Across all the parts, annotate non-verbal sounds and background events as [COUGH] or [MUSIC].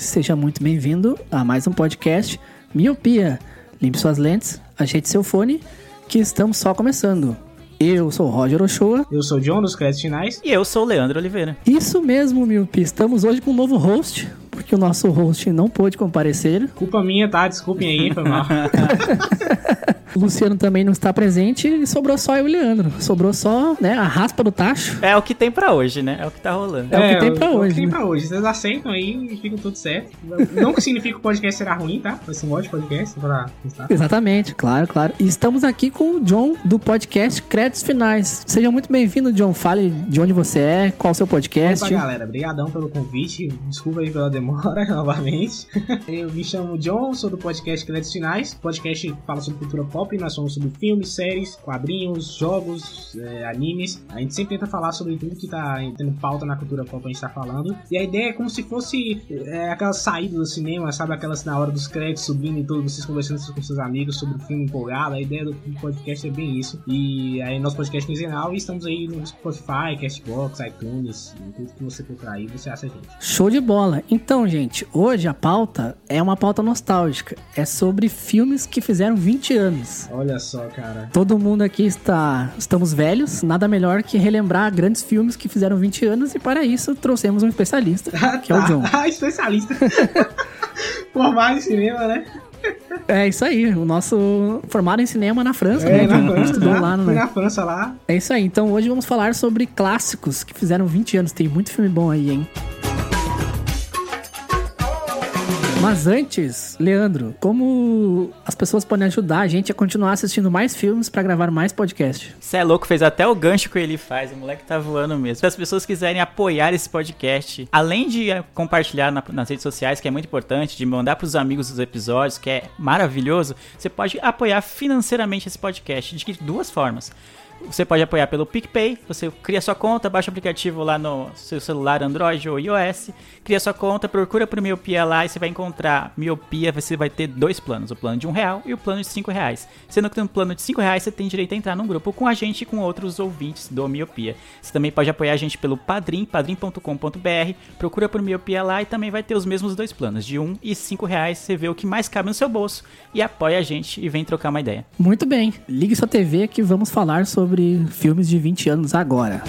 Seja muito bem-vindo a mais um podcast Miopia. Limpe suas lentes, ajeite seu fone, que estamos só começando. Eu sou o Roger Ochoa. Eu sou o John dos créditos finais. E eu sou o Leandro Oliveira. Isso mesmo, Miope. Estamos hoje com um novo host, porque o nosso host não pôde comparecer. Culpa minha, tá? Desculpem aí, foi mal. [LAUGHS] O Luciano também não está presente e sobrou só eu e o Leandro. Sobrou só, né, a raspa do tacho. É o que tem pra hoje, né? É o que tá rolando. É o que tem pra é o hoje, que tem né? pra hoje. Vocês aceitam aí e fica tudo certo. Não que significa que o podcast será ruim, tá? Vai ser um ótimo podcast pra testar. Exatamente, claro, claro. E estamos aqui com o John do podcast Créditos Finais. Seja muito bem-vindo, John. Fale de onde você é, qual o seu podcast. Opa, galera, obrigadão pelo convite. Desculpa aí pela demora, [LAUGHS] novamente. Eu me chamo John, sou do podcast Créditos Finais. O podcast fala sobre cultura pop, nós somos sobre filmes, séries, quadrinhos, jogos, é, animes. A gente sempre tenta falar sobre tudo que tá tendo pauta na cultura pop, a gente tá falando. E a ideia é como se fosse é, aquelas saídas do cinema, sabe? Aquelas na hora dos créditos subindo e tudo, vocês conversando com seus amigos sobre o filme empolgado. A ideia do podcast é bem isso. E aí, nosso podcast quinzenal e estamos aí no Spotify, Castbox, iTunes, tudo que você procurar aí, você acha a gente. Show de bola. Então, gente, hoje a pauta é uma pauta nostálgica. É sobre filmes que fizeram 20 anos. Olha só, cara. Todo mundo aqui está. Estamos velhos, nada melhor que relembrar grandes filmes que fizeram 20 anos, e para isso trouxemos um especialista, que é o John. Ah, especialista. [LAUGHS] Formado em cinema, né? É isso aí, o nosso formado em cinema na França, É, né? na? França, Estudou lá, lá, né? na França lá. É isso aí, então hoje vamos falar sobre clássicos que fizeram 20 anos. Tem muito filme bom aí, hein? Mas antes, Leandro, como as pessoas podem ajudar a gente a continuar assistindo mais filmes pra gravar mais podcast? Você é louco, fez até o gancho que ele faz. O moleque tá voando mesmo. Se as pessoas quiserem apoiar esse podcast, além de eh, compartilhar na- nas redes sociais, que é muito importante, de mandar pros amigos os episódios, que é maravilhoso, você pode apoiar financeiramente esse podcast de duas formas. Você pode apoiar pelo PicPay, você cria sua conta, baixa o aplicativo lá no seu celular Android ou iOS, cria sua conta, procura por Miopia lá e você vai encontrar Miopia, você vai ter dois planos, o plano de um real e o plano de cinco reais. Sendo que no plano de cinco reais você tem direito a entrar num grupo com a gente e com outros ouvintes do Miopia. Você também pode apoiar a gente pelo Padrim, padrim.com.br, procura por Miopia lá e também vai ter os mesmos dois planos, de um e cinco reais, você vê o que mais cabe no seu bolso e apoia a gente e vem trocar uma ideia. Muito bem, ligue sua TV que vamos falar sobre filmes de 20 anos agora.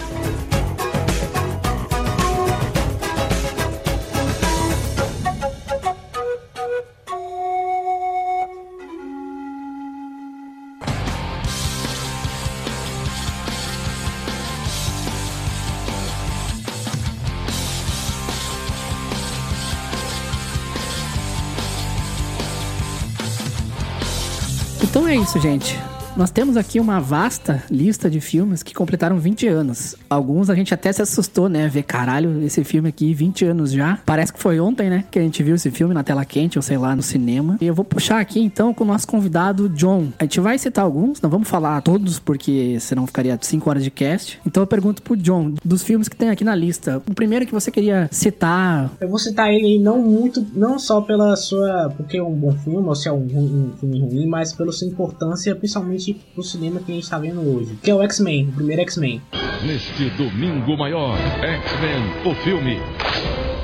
Então é isso, gente. Nós temos aqui uma vasta lista de filmes que completaram 20 anos. Alguns a gente até se assustou, né? Ver, caralho, esse filme aqui, 20 anos já. Parece que foi ontem, né? Que a gente viu esse filme na tela quente, ou sei lá, no cinema. E eu vou puxar aqui então com o nosso convidado, John. A gente vai citar alguns, não vamos falar todos, porque senão ficaria 5 horas de cast. Então eu pergunto pro John, dos filmes que tem aqui na lista, o primeiro que você queria citar. Eu vou citar ele não muito, não só pela sua. porque é um bom filme, ou se é um, um filme ruim, mas pela sua importância, principalmente pro cinema que a gente tá vendo hoje. Que é o X-Men, o primeiro X-Men. Neste domingo maior, X-Men, o filme.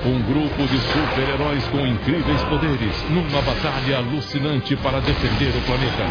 Um grupo de super-heróis com incríveis poderes numa batalha alucinante para defender o planeta.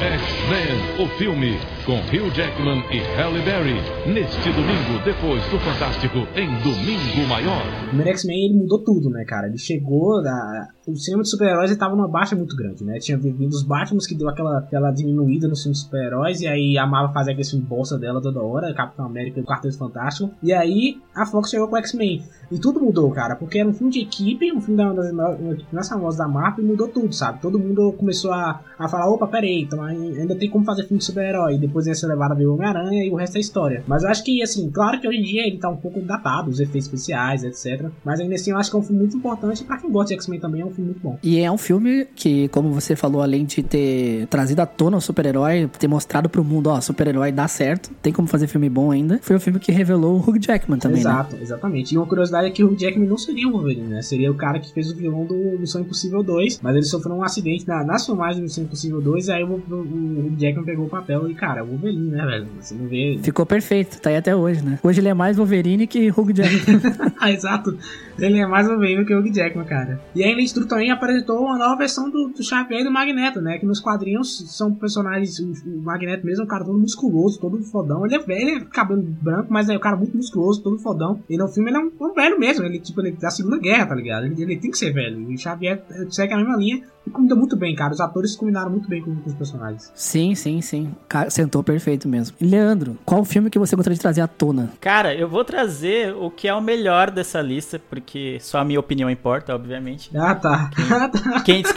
X-Men, o filme, com Hugh Jackman e Halle Berry. Neste domingo, depois do Fantástico, em Domingo Maior. O primeiro X-Men ele mudou tudo, né, cara? Ele chegou da. O cinema de super-heróis ele tava numa baixa muito grande, né? Tinha vindo os Batman que deu aquela, aquela diminuída no filme de super-heróis, e aí a Marvel fazia aquele filme bolsa dela toda hora, Capitão América e o Quarteto Fantástico. E aí a Fox chegou com o X-Men. E tudo mudou, cara, porque era um filme de equipe, um filme da, das mais famosa da Marvel, e mudou tudo, sabe? Todo mundo começou a, a falar: opa, peraí, Então ainda tem como fazer filme de super-herói. Depois ia ser levado a ver Homem-Aranha e o resto é história. Mas eu acho que, assim, claro que hoje em dia ele tá um pouco datado, os efeitos especiais, etc. Mas ainda assim eu acho que é um filme muito importante. Pra quem gosta de X-Men também é um filme muito bom. E é um filme que, como você falou, além de ter trazido à tona o super-herói, ter mostrado pro mundo, ó, super-herói dá certo, tem como fazer filme bom ainda, foi o filme que revelou o Hugh Jackman também, né? Exato, exatamente. E uma curiosidade é que o Hugh Jackman não seria o Wolverine, né? Seria o cara que fez o vilão do Missão Impossível 2, mas ele sofreu um acidente na, nas filmagens do Missão Impossível 2, e aí o, o, o Hugh Jackman pegou o papel e, cara, Wolverine, né, velho? Você não vê... Ficou perfeito, tá aí até hoje, né? Hoje ele é mais Wolverine que Hugh Jackman. [LAUGHS] ah, exato. Ele é mais Wolverine que o Hugh Jackman, cara. E aí, Lynch True também apresentou uma nova versão do, do Xavier e do Magneto, né? Que nos quadrinhos são personagens. O, o Magneto mesmo é um cara todo musculoso, todo fodão. Ele é velho, ele é cabelo branco, mas é um cara muito musculoso, todo fodão. E no filme ele é um, um velho mesmo. Ele, tipo, ele é da Segunda Guerra, tá ligado? Ele, ele tem que ser velho. E o Xavier eh, segue a mesma linha. E combina muito bem, cara. Os atores combinaram muito bem com, com os personagens. sim, sim, sim. Sentou perfeito mesmo. Leandro, qual o filme que você gostaria de trazer à tona? Cara, eu vou trazer o que é o melhor dessa lista, porque só a minha opinião importa, obviamente. Ah, tá. Ah, tá. Quem, [LAUGHS] disc-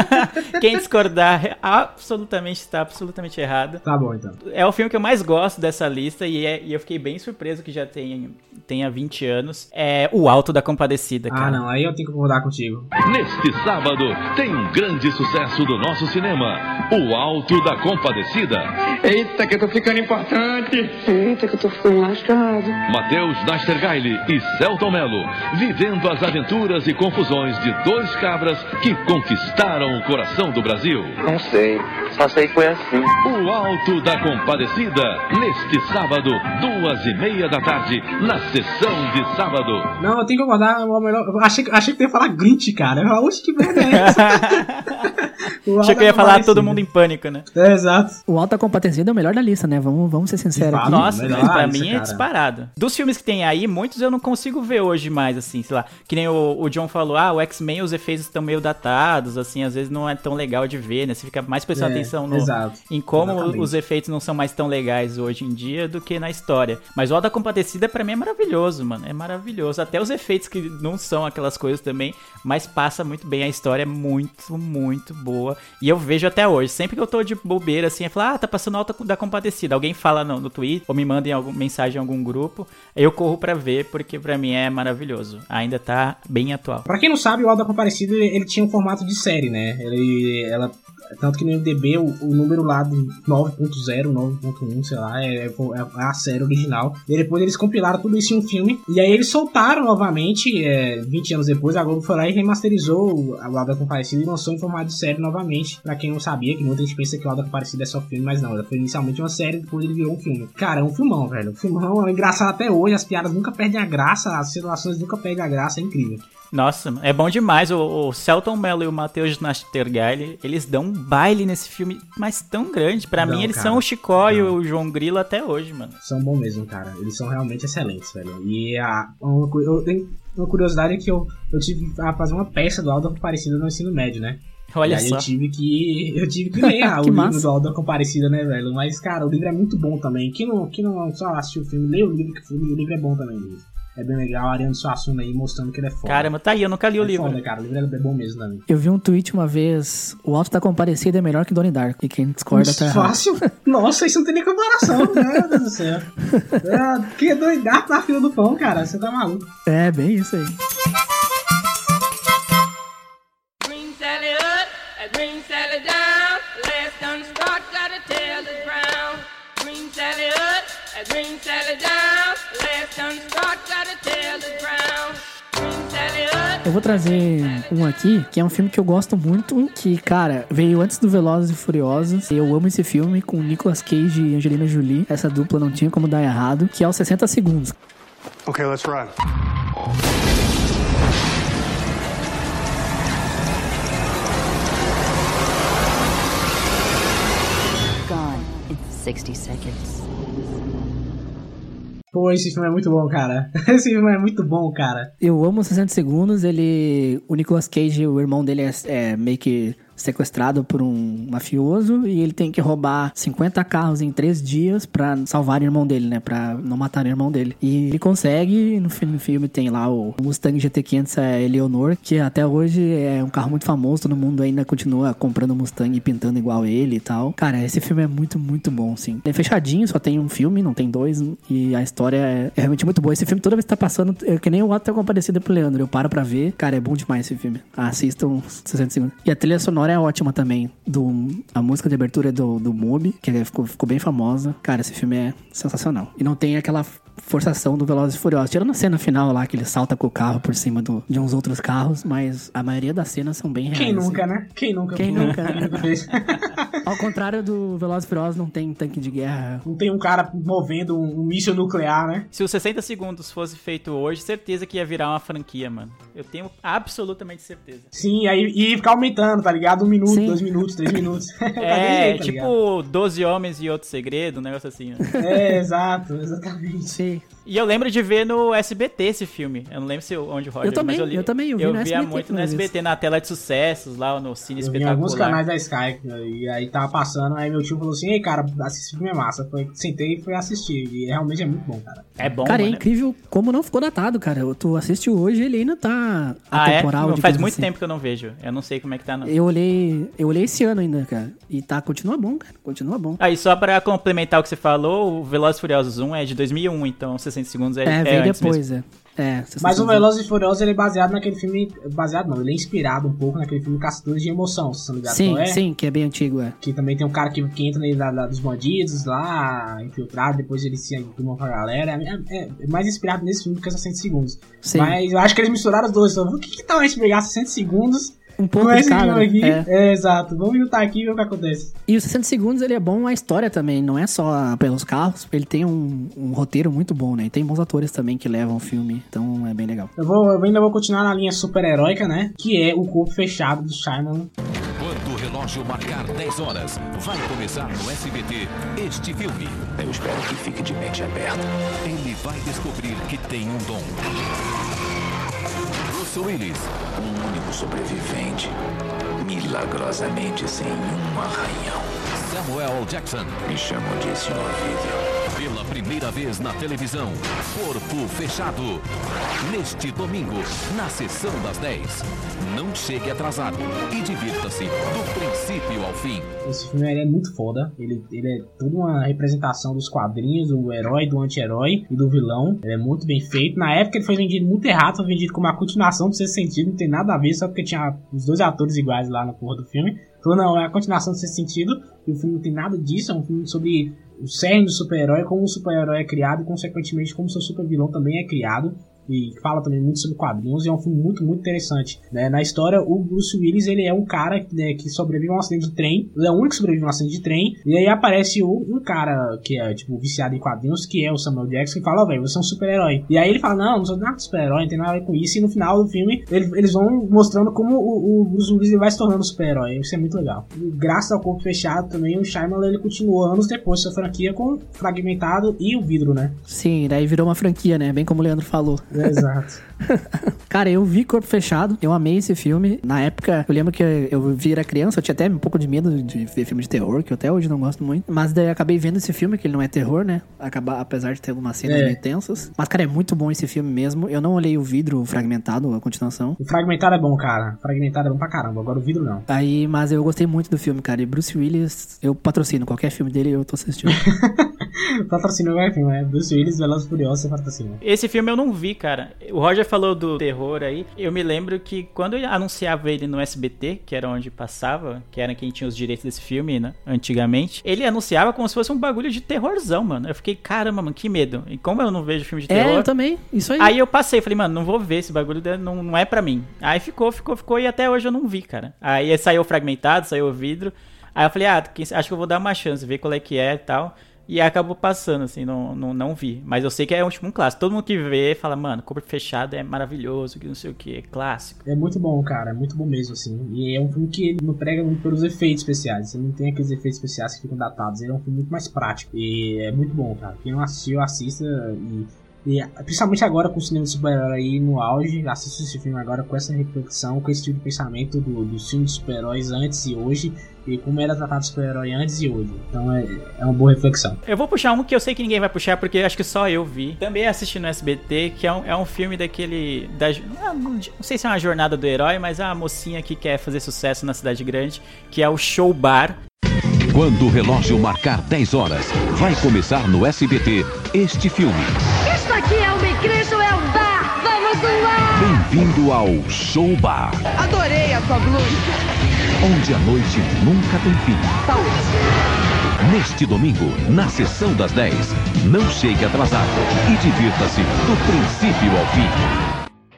[LAUGHS] Quem discordar absolutamente está absolutamente errado. Tá bom, então. É o filme que eu mais gosto dessa lista e, é- e eu fiquei bem surpreso que já tem, tenha 20 anos. É O Alto da Compadecida, cara. Ah, não. Aí eu tenho que concordar contigo. Neste sábado, tem um grande sucesso do nosso cinema: O Alto da Compadecida. Eita, que eu tô ficando importante. Eita, que eu tô ficando lascado. Matheus Nastergaile e Celton Mello, vivendo as aventuras e confusões de dois cabras que conquistaram o coração do Brasil. Não sei, só sei que foi assim. O Alto da Compadecida, neste sábado, duas e meia da tarde, na sessão de sábado. Não, eu tenho que concordar. O melhor... eu achei, que- achei que ia falar Grinch, cara. Eu falei, Oxe, que merda é essa? [LAUGHS] Achei que eu ia Alto falar todo mundo em pânico, né? É, exato. O Alta Compadecida é o melhor da lista, né? Vamos, vamos ser sinceros aqui. Nossa, melhor pra mim é disparado. Dos filmes que tem aí, muitos eu não consigo ver hoje mais, assim, sei lá. Que nem o, o John falou, ah, o X-Men, os efeitos estão meio datados, assim, às vezes não é tão legal de ver, né? Você fica mais prestando É, atenção no, exato. em como Exatamente. os efeitos não são mais tão legais hoje em dia do que na história. Mas o Alta Compadecida pra mim é maravilhoso, mano. É maravilhoso. Até os efeitos que não são aquelas coisas também, mas passa muito bem. A história é muito, muito boa. E eu vejo até hoje. Sempre que eu tô de bobeira, assim, eu falo, ah, tá passando Alta da Compadecida. Alguém fala no, no Twitter, ou me manda em alguma mensagem em algum grupo. Eu corro pra ver, porque pra mim é maravilhoso. Ainda tá bem atual. Pra quem não sabe, o Alda Comparecido ele, ele tinha um formato de série, né? Ele, ela, tanto que no MDB o, o número lá do 9.0, 9.1, sei lá, é, é a série original. E depois eles compilaram tudo isso em um filme. E aí eles soltaram novamente, é, 20 anos depois, a Globo foi lá e remasterizou o Alda Comparecido e lançou em formato de série novamente. Pra quem não sabia, que muita gente pensa que o Alda Comparecido é só filme, mas não, ela foi inicialmente uma série, depois ele virou um filme. Cara, é um filmão, velho. Um filmão é engraçado até hoje, as piadas nunca perdem a graça, as situações nunca perdem a graça, é incrível. Nossa, é bom demais. O, o Celton Mello e o Matheus Nastergaile, eles dão um baile nesse filme, mas tão grande. Pra Dão, mim, eles cara. são o Chicó e Dão. o João Grilo até hoje, mano. são bons mesmo, cara. Eles são realmente excelentes, velho. E a, uma, cu- eu tenho uma curiosidade é que eu, eu tive a fazer uma peça do Alda Comparecida no ensino médio, né? Olha e aí só. eu tive que. Eu tive que [LAUGHS] ler ah, o Que livro massa. do Alda Comparecida, né, velho? Mas, cara, o livro é muito bom também. Quem não, quem não só assistiu o filme, lê o livro, que o livro é bom também, Luiz. É bem legal, Ariano Suassuna aí mostrando que ele é foda. Caramba, tá aí, eu nunca li o é livro. foda, cara. O livro é bom mesmo também. Eu vi um tweet uma vez, o Alto da Compadecida é melhor que Donnie Darko. E quem discorda tá errado. Fácil? [LAUGHS] Nossa, isso não tem nem comparação, meu Deus do céu. [LAUGHS] É, que doidado na fila do pão, cara. Você tá maluco. É, bem isso aí. Green Sally Eu vou trazer um aqui, que é um filme que eu gosto muito, que, cara, veio antes do Velozes e Furiosos. Eu amo esse filme com Nicolas Cage e Angelina Jolie. Essa dupla não tinha como dar errado, que é os 60 segundos. Okay, let's run. Gone in 60 seconds. Pô, esse filme é muito bom, cara. [LAUGHS] Esse filme é muito bom, cara. Eu amo os 60 segundos, ele... O Nicolas Cage, o irmão dele é, é meio que sequestrado por um mafioso e ele tem que roubar 50 carros em três dias pra salvar o irmão dele, né? Pra não matar o irmão dele. E ele consegue, no fi- no filme tem lá o Mustang GT500 é Eleonor, que até hoje é um carro muito famoso, todo mundo ainda continua comprando Mustang e pintando igual ele e tal. Cara, esse filme é muito, muito bom, sim. É fechadinho, só tem um filme, não tem dois, e a história é, é realmente muito boa. Esse filme, toda vez que tá passando, é que nem o Ato Comparecido pro Leandro, eu paro pra ver. Cara, é bom demais esse filme. Assistam 60 segundos. E a trilha sonora é ótima também. Do, a música de abertura é do, do Moby, que é- ficou, ficou bem famosa. Cara, esse filme é sensacional. E não tem aquela forçação do Velozes e Furiosos. Tirando a cena final lá, que ele salta com o carro por cima do- de uns outros carros, mas a maioria das cenas são bem reais. Quem assim. nunca, né? Quem nunca? Quem pô? nunca? Quem nunca fez? Ao contrário do Velozes e Furiosos, não tem tanque de guerra. Não tem um cara movendo um, um míssil nuclear, né? Se os 60 segundos fosse feito hoje, certeza que ia virar uma franquia, mano. Eu tenho absolutamente certeza. Sim, aí e ficar aumentando, tá ligado? Um minuto, Sim. dois minutos, três minutos. [LAUGHS] É, Tá tipo 12 Homens e Outro Segredo, um negócio assim. né? É, exato, exatamente. Sim. Bye. E eu lembro de ver no SBT esse filme. Eu não lembro se eu- onde o Roger Eu também, mas li- eu também, eu vi eu via SBT muito no. SBT, na tela de sucessos, lá no Cine Eu em Espetacular. alguns canais da Sky, e aí tava passando, aí meu tio falou assim, ei cara, assiste esse filme é massa. Foi, sentei e fui assistir, e realmente é muito bom, cara. É bom, cara, é mano. incrível como não ficou datado, cara. Tu assiste hoje ele ainda tá Ah, é? atemporal. Não, de Faz muito assim. tempo que eu não vejo. Eu não sei como é que tá, não. Eu olhei, eu olhei esse ano ainda, cara. E tá, continua bom, cara. Continua bom. Aí, só pra complementar o que você falou, o Velozes e Furiosos 1 é de 2001, então 60 segundos é, É, é veio antes mesmo. depois, é. É, Mas o Velozes e Furiosos ele é baseado naquele filme. Baseado não, ele é inspirado um pouco naquele filme Caçadores de Emoção, vocês estão ligados Sim, qual é? sim, que é bem antigo, é. Que também tem um cara que, que entra nele da, da- dos bandidos lá, infiltrado, depois ele se turma com a galera. É, é- é mais inspirado nesse filme do que 60 segundos. Sim. Mas eu acho que eles misturaram os dois. Então, o que, que tal a gente pegar 60 segundos Um pouco com de esse cada, filme aqui? é. É, exato. Vamos juntar aqui e ver o que acontece. E os 60 segundos ele é bom a história também, não é só pelos carros, ele tem um, um roteiro muito bom, né? E tem bons atores também que levam o filme, então é bem legal. Eu, vou, eu ainda vou continuar na linha super-heróica, né? Que é o corpo fechado do Shyamalan. Quando o relógio marcar 10 horas, vai começar no SBT este filme. Eu espero que fique de mente aberta. Ele vai descobrir que tem um dom. Bruce Willis, Um único sobrevivente. Milagrosamente sem um arranhão. Samuel Jackson, Me chamam de Senhor Vivian. Pela primeira vez na televisão. Corpo Fechado. Neste domingo, na sessão das 10. Não chegue atrasado e divirta-se do princípio ao fim. Esse filme é muito foda. Ele, ele é toda uma representação dos quadrinhos, do herói, do anti-herói e do vilão. Ele é muito bem feito. Na época ele foi vendido muito errado, foi vendido como uma continuação do sexto sentido, não tem nada a ver, só porque tinha os dois atores iguais lá na porra do filme. Falou, não, é a continuação do sexto sentido, e o filme não tem nada disso, é um filme sobre o cerne do super-herói, como o super-herói é criado, e consequentemente como seu super-vilão também é criado. E fala também muito sobre quadrinhos, e é um filme muito, muito interessante. né? Na história, o Bruce Willis, ele é um cara né, que sobrevive a um acidente de trem, ele é o único que sobrevive a um acidente de trem, e aí aparece o- um cara que é, tipo, viciado em quadrinhos, que é o Samuel Jackson, que fala, ó, velho, você é um super-herói. E aí ele fala, não, não sou nada super-herói, não tem nada a ver com isso, e no final do filme, ele- eles vão mostrando como o, o Bruce Willis vai se tornando super-herói, isso é muito legal. E graças ao corpo fechado também, o Shyamalan, ele continuou anos depois sua franquia com Fragmentado e o Vidro, né? Sim, daí virou uma franquia, né? Bem como o Leandro falou. Exato. [LAUGHS] Cara, eu vi Corpo Fechado, eu amei esse filme. Na época, eu lembro que eu vi era criança, eu tinha até um pouco de medo de ver filme de terror, que eu até hoje não gosto muito. Mas daí eu acabei vendo esse filme, que ele não é terror, né? Acaba, apesar de ter algumas cenas É. meio tensas. Mas, cara, é muito bom esse filme mesmo. Eu não olhei o vidro fragmentado, a continuação. O Fragmentado é bom, cara. Fragmentado é bom pra caramba, agora o Vidro não. Aí, mas eu gostei muito do filme, cara. E Bruce Willis, eu patrocino qualquer filme dele, eu tô assistindo. [LAUGHS] Patrocínio vai filme, é Bruce Willis, Velozes e Furiosos, você patrocina. Esse filme eu não vi, cara. O Roger falou do terror aí. Eu me lembro que quando anunciava ele no SBT, que era onde passava, que era quem tinha os direitos desse filme, né, antigamente, ele anunciava como se fosse um bagulho de terrorzão, mano. Eu fiquei, caramba, mano, que medo. E como eu não vejo filme de é, terror. eu também. Isso aí. Aí eu passei, falei, mano, não vou ver esse bagulho, não, não é pra mim. Aí ficou, ficou, ficou, e até hoje eu não vi, cara. Aí saiu fragmentado, saiu o vidro. Aí eu falei, ah, acho que eu vou dar uma chance, ver qual é que é e tal. E acabou passando, assim, não, não, não vi. Mas eu sei que é um, tipo, um clássico. Todo mundo que vê fala, mano, corpo fechado é maravilhoso, que não sei o que, é clássico. É muito bom, cara, é muito bom mesmo, assim. E é um filme que ele não prega muito pelos efeitos especiais. Você não tem aqueles efeitos especiais que ficam datados. Ele é um filme muito mais prático. E é muito bom, cara. Quem não assistiu, assista. E E principalmente agora com o cinema de super-herói aí no auge, assisto esse filme agora com essa reflexão, com esse tipo de pensamento do, dos filmes de super-heróis antes e hoje, e como era tratado o super-herói antes e hoje. Então é, é uma boa reflexão. Eu vou puxar um que eu sei que ninguém vai puxar, porque acho que só eu vi. Também assisti no SBT, que é um, é um filme daquele. Da, não sei se é uma jornada do herói, mas é uma mocinha que quer fazer sucesso na cidade grande, que é o Show Bar. Quando o relógio marcar 10 horas, vai começar no SBT este filme. Isso aqui é uma igreja ou é um bar? Vamos lá! Bem-vindo ao Show Bar, Adorei a sua blusa. onde a noite nunca tem fim. Saúde. Neste domingo, na sessão das 10, não chegue atrasado e divirta-se do princípio ao fim.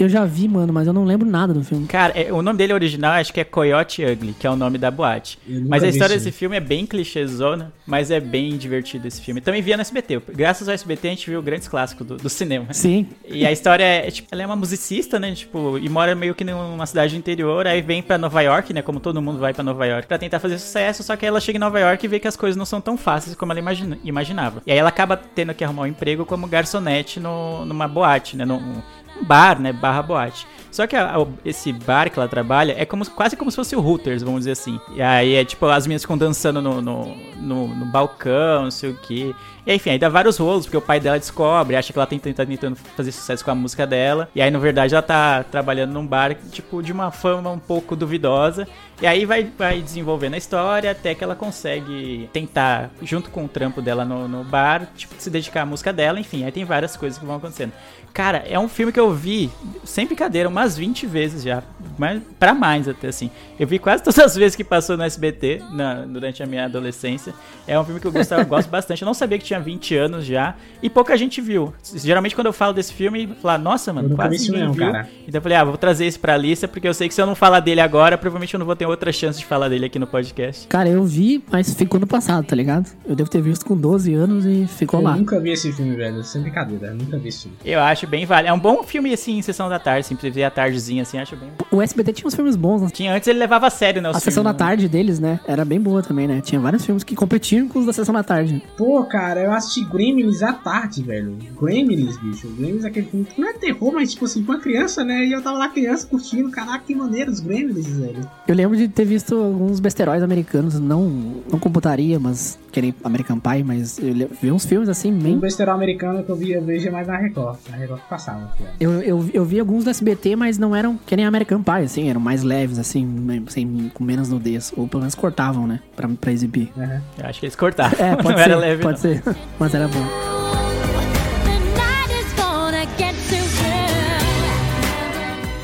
Eu já vi, mano, mas eu não lembro nada do filme. Cara, é- o nome dele original acho que é Coyote Ugly, que é o nome da boate. Mas a história esse desse filme é bem clichêzona, mas é bem divertido esse filme. Também via no SBT. Graças ao SBT a gente viu grandes clássicos do, do cinema. Sim. E a história é, tipo, ela é uma musicista, né? Tipo, e mora meio que numa cidade do interior, aí vem pra Nova York, né? Como todo mundo vai pra Nova York, pra tentar fazer sucesso, só que aí ela chega em Nova York e vê que as coisas não são tão fáceis como ela imagina- imaginava. E aí ela acaba tendo que arrumar um emprego como garçonete no, numa boate, né? Num, um bar, né? Barra boate. Só que a- a- esse bar que ela trabalha é como, quase como se fosse o Hooters, vamos dizer assim. E aí é tipo, as meninas ficam dançando no, no, no- no balcão, não sei o que. E enfim, aí dá vários rolos, porque o pai dela descobre, acha que ela tem tá tentando fazer sucesso com a música dela. E aí, na verdade, ela tá trabalhando num bar, tipo, de uma fama um pouco duvidosa. E aí vai, vai desenvolvendo a história até que ela consegue tentar, junto com o trampo dela no, no bar, tipo, se dedicar à música dela, enfim, aí tem várias coisas que vão acontecendo. Cara, é um filme que eu vi, sem brincadeira, umas 20 vezes já. Mas pra mais até, assim. Eu vi quase todas as vezes que passou no SBT na- durante a minha adolescência. É um filme que eu gostava, gosto bastante. Eu não sabia que tinha 20 anos já. E pouca gente viu. Geralmente quando eu falo desse filme, fala, nossa, mano, Eu quase ninguém não, viu. cara. Então eu falei, ah, vou trazer esse pra lista, porque eu sei que se eu não falar dele agora, provavelmente eu não vou ter outra chance de falar dele aqui no podcast. Cara, eu vi, mas ficou no passado, tá ligado? Eu devo ter visto com 12 anos e ficou Eu lá. nunca vi esse filme, velho. Sem brincadeira, eu nunca vi esse filme. Eu acho bem válido. É um bom filme, assim, em sessão da tarde, assim, pra ver a tardezinha, assim, acho bem. O SBT tinha uns filmes bons, né? Tinha antes ele levava a sério, né? os A sessão da filmes, né? tarde deles, né? Era bem boa também, né? Tinha vários filmes que competiam com os da sessão da tarde. Pô, cara, eu assisti Gremlins à tarde, velho. Gremlins, bicho. Gremlins é aquele filme que não é terror, mas tipo assim, pra criança, né? E eu tava lá criança curtindo, caraca, que maneiro os Gremlins, velho. Eu lembro de ter visto alguns besteróis americanos, não, não com putaria, mas que nem American Pie, mas eu vi uns filmes assim, Um bem. besterol americano que eu vi, eu vejo mais na Record. Na Record que passava, filho. Eu, eu, eu vi alguns do SBT, mas não eram que nem American Pie, assim, eram mais leves, assim, sem, com menos nudez. Ou pelo menos cortavam, né? Pra, pra exibir. Eu acho que eles cortaram. É, [LAUGHS] pode não ser, era leve, pode não. ser. [LAUGHS] Mas era bom.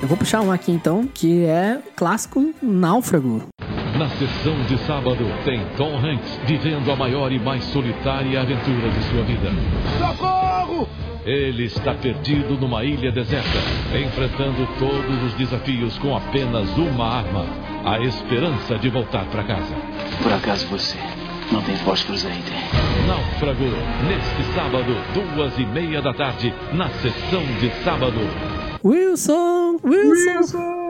Eu vou puxar um aqui então, que é clássico Náufrago. Na sessão de sábado, tem Tom Hanks vivendo a maior e mais solitária aventura de sua vida. Socorro! Ele está perdido numa ilha deserta, enfrentando todos os desafios com apenas uma arma: a esperança de voltar para casa. Por acaso você não tem fósforos aí dentro? Náufrago, neste sábado, duas e meia da tarde, na sessão de sábado. Wilson! Wilson!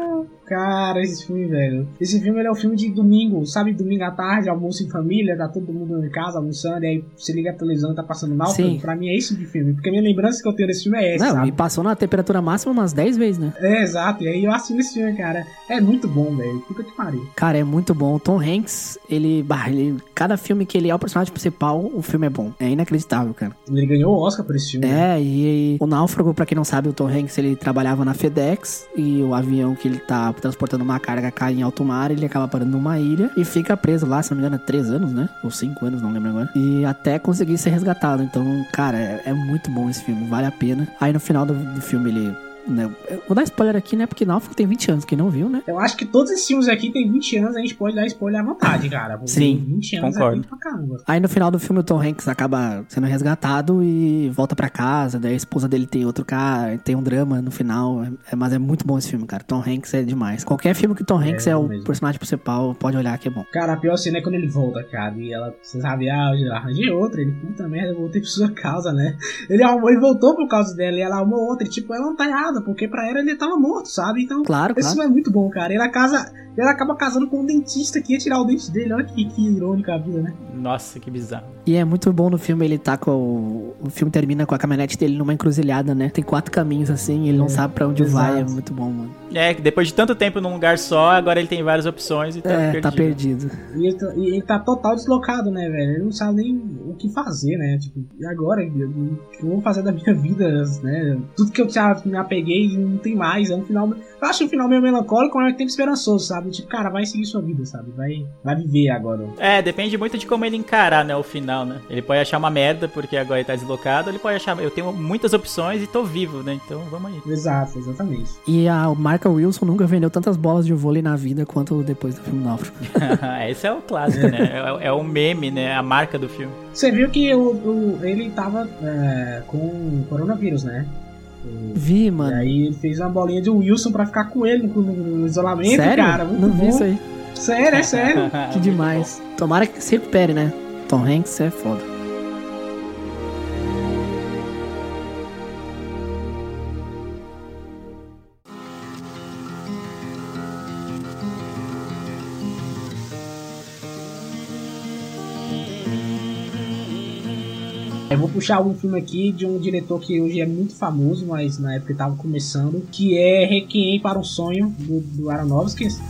Cara, esse filme, velho. Esse filme é um filme de domingo, sabe? Domingo à tarde, almoço em família, tá todo mundo em casa almoçando, e aí você liga a televisão e tá passando náufrago. Sim. Pra mim é esse tipo de filme. Porque a minha lembrança que eu tenho desse filme é essa, Não, sabe? e passou na temperatura máxima umas 10 vezes, né? É, exato. E aí eu assisto esse filme, cara. É muito bom, velho. Puta que pariu. Cara, é muito bom. O Tom Hanks, ele, bah, ele. Cada filme que ele é o personagem principal, o filme é bom. É inacreditável, cara. Ele ganhou o Oscar por esse filme. É, e, o Náufrago, pra quem não sabe, o Tom Hanks, ele trabalhava na FedEx e o avião que ele tá transportando uma carga cai em alto mar, ele acaba parando numa ilha e fica preso lá, se não me engano, é três anos, né? Ou cinco anos, não lembro agora. E até conseguir ser resgatado. Então, cara, é, é muito bom esse filme, vale a pena. Aí no final do, do filme ele. Né, vou dar spoiler aqui, né? Porque Náufrago tem 20 anos, quem não viu, né? Eu acho que todos esses filmes aqui tem 20 anos, a gente pode dar spoiler à vontade, cara. [LAUGHS] porque Sim, 20 anos é concordo. tempo pra caramba. Aí no final do filme o Tom Hanks acaba sendo resgatado e volta pra casa, daí a esposa dele tem outro cara, tem um drama no final, é- mas é muito bom esse filme, cara. Tom Hanks é demais. Qualquer filme que o Tom Hanks é, É o mesmo. personagem principal, pode olhar que é bom. Cara, a pior cena é quando ele volta, cara. E ela, você sabe, ah, eu arranjei outra. Ele, puta merda, eu voltei por sua causa, né? Ele, arrumou, ele voltou por causa dela e ela arrumou outra. E, tipo, ela não tá errada, porque pra ela ele tava morto, sabe? Então, Claro, esse claro. filme é muito bom, cara. Ele a casa. Ela acaba casando com um dentista que ia tirar o dente dele. Olha que, que irônica a vida, né? Nossa, que bizarro. E é muito bom no filme, ele tá com. O, o filme termina com a caminhonete dele numa encruzilhada, né? Tem quatro caminhos assim, ele não É, sabe pra onde exato. vai. É muito bom, mano. É, que depois de tanto tempo num lugar só, agora ele tem várias opções e tá é, perdido. tá perdido. E ele, tá, e ele tá total deslocado, né, velho? Ele não sabe nem que fazer, né? Tipo, e agora? O que eu vou fazer da minha [LAUGHS] vida, né? Tudo que eu tinha, me apeguei não tem mais. É um final. Eu acho um final meio melancólico, mas ao mesmo tempo esperançoso, sabe? Tipo, cara, vai seguir sua vida, sabe? Vai, vai viver agora. É, depende muito de como ele encarar, né, o final, né? Ele pode achar uma merda porque agora ele tá deslocado, ele pode achar, eu tenho muitas opções e tô vivo, né? Então vamos aí. Exato, exatamente. E a marca Wilson nunca vendeu tantas bolas de vôlei na vida quanto depois do filme Náufrago. [LAUGHS] Esse é o clássico, né? É, é o meme, né? A marca do filme. Você viu que o, o- ele tava é, com coronavírus, né? Vi, E mano. aí ele fez uma bolinha de Wilson pra ficar com ele no, no- no isolamento, Sério? cara. Muito não bom. vi isso aí. Sério, é sério. [LAUGHS] Que demais. Tomara que se recupere, né? Tom Hanks é foda. Eu vou puxar um filme aqui de um diretor que hoje é muito famoso, mas na época ele tava começando, que é Requiem para um Sonho, do, do Aronofsky. This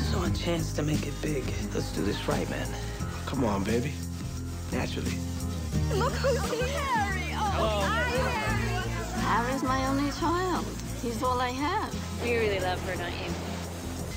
is our chance to make it big. Let's do this right, man. Come on, baby. Naturally. Look who's here, Harry! Oh, hi, Harry's my only child. He's all I have. You really love her, don't you?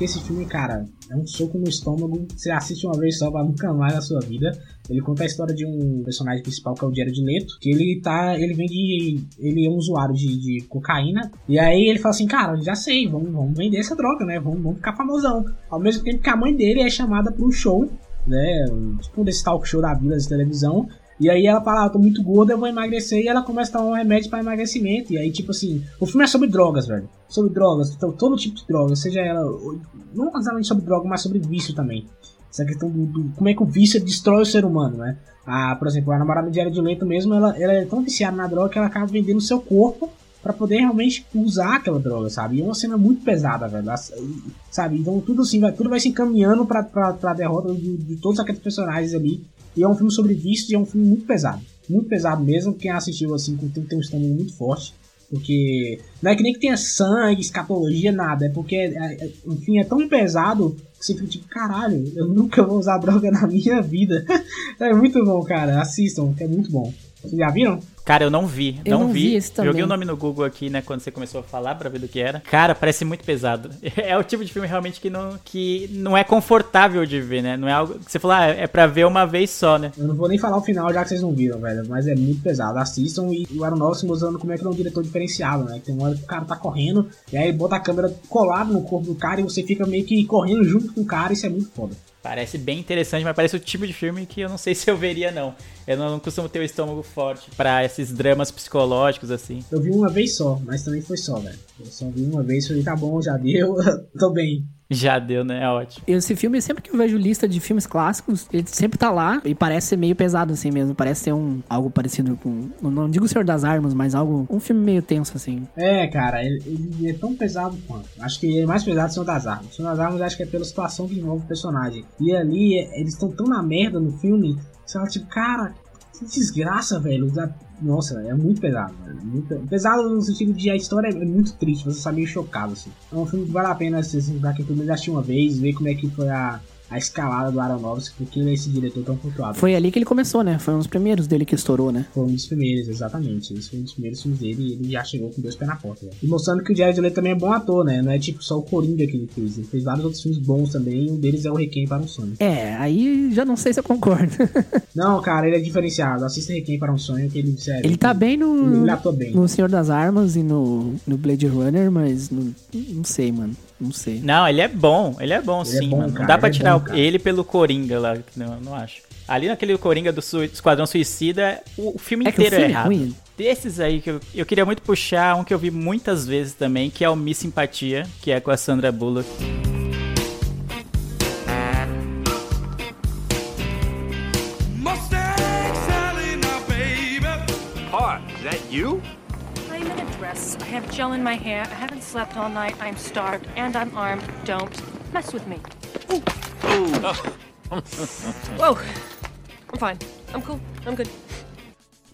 Que esse filme, cara, é um soco no estômago. Você assiste uma vez só, vai nunca mais na sua vida. Ele conta a história de um personagem principal que é o Jared Leto, que ele tá, ele vem de, ele é um usuário de, de cocaína. E aí ele fala assim, cara, já sei, vamos, vamos vender essa droga, né? Vamos, vamos ficar famosão. Ao mesmo tempo que a mãe dele é chamada para show, né? Tipo desse talk show da vida de televisão. E aí ela fala, ah, eu tô muito gorda, eu vou emagrecer, e ela começa a tomar um remédio para emagrecimento. E aí, tipo assim, o filme é sobre drogas, velho. Sobre drogas, então todo tipo de droga, seja ela. Não exatamente sobre droga, mas sobre vício também. Essa questão do, do- como é que o vício destrói o ser humano, né? Ah, por exemplo, a namorada de Jared Leto mesmo, ela, ela é tão viciada na droga que ela acaba vendendo o seu corpo pra poder realmente usar aquela droga, sabe? E é uma cena muito pesada, velho. Sabe? Então tudo assim, vai, tudo vai se encaminhando pra, pra, pra derrota de, de todos aqueles personagens ali. E é um filme sobre vício e é um filme muito pesado. Muito pesado mesmo. Quem assistiu assim tem que um estômago muito forte. Porque não é que nem que tenha sangue, escatologia, nada. É porque, é- é- enfim, é tão pesado que você fica tipo, caralho, eu nunca vou usar droga na minha vida. [LAUGHS] é muito bom, cara. Assistam, é muito bom. Vocês já viram? Cara, eu não vi, Eu não, não vi. vi. Joguei o nome no Google aqui, né, quando você começou a falar pra ver do que era. Cara, parece muito pesado. [LAUGHS] É o tipo de filme realmente que não, que não é confortável de ver, né? Não é algo que você falou, ah, é pra ver uma vez só, né? Eu não vou nem falar o final já que vocês não viram, velho. Mas é muito pesado. Assistam e o Aronofsky mostrando como é que ele é um diretor diferenciado, né? Tem uma hora que o cara tá correndo e aí bota a câmera colada no corpo do cara e você fica meio que correndo junto com o cara. Isso é muito foda. Parece bem interessante, mas parece o tipo de filme que eu não sei [LAUGHS] se eu veria, não. Eu não, não costumo ter o estômago forte pra esses dramas psicológicos, assim. Eu vi uma vez só, mas também foi só, velho. Eu só vi uma vez, falei, tá bom, já deu, [LAUGHS] tô bem. Já deu, né? É ótimo. Esse filme, sempre que eu vejo lista de filmes clássicos, ele sempre tá lá e parece ser meio pesado assim mesmo. Parece ser um algo parecido com. Não, não digo o Senhor das Armas, mas algo. Um filme meio tenso, assim. É, cara, ele, ele é tão pesado quanto. Acho que é mais pesado que o Senhor das Armas. O Senhor das Armas acho que é pela situação que envolve o personagem. E ali, é- eles estão tão na merda no filme, que você fala, tipo, cara, que desgraça, velho. Nossa, é muito pesado, velho. Muito... Pesado no sentido de a história é muito triste, você está meio chocado, assim. É um filme que vale a pena, assim, pra quem pelo menos assistir uma vez, ver como é que foi a, a escalada do Aronofsky, porque ele é esse diretor tão cultuado. Foi ali que ele começou, né? Foi um dos primeiros dele que estourou, né? Foi um dos primeiros, exatamente. Esse foi um dos primeiros filmes dele e ele já chegou com dois pés na porta. velho. E mostrando que o Jared Leto também é bom ator, né? Não é tipo só o Coringa que ele fez. Ele fez vários outros filmes bons também e um deles é o Requiem para um Sonho. É, aí já não sei se eu concordo. [LAUGHS] Não, cara, ele é diferenciado. Assista Requiem para um Sonho que ele, sério, ele tá bem no. Ele, atua bem. No Senhor das Armas e no, no Blade Runner, mas não, não sei, mano. Não sei. Não, ele é bom, ele é bom Ele é sim, bom, mano. Não cara, dá pra ele é tirar bom, o- cara. ele pelo Coringa lá, que não, não acho. Ali naquele Coringa do Sui- Esquadrão Suicida, o, o filme É que o inteiro é, filme é errado. ruim. desses aí que eu, eu queria muito puxar um que eu vi muitas vezes também, que é o Miss Simpatia, que é com a Sandra Bullock. Hi, is that you? I'm in a dress. I have gel in my hair. I haven't slept all night. I'm starved and I'm armed. Don't mess with me. Whoa. I'm fine. I'm cool. I'm good.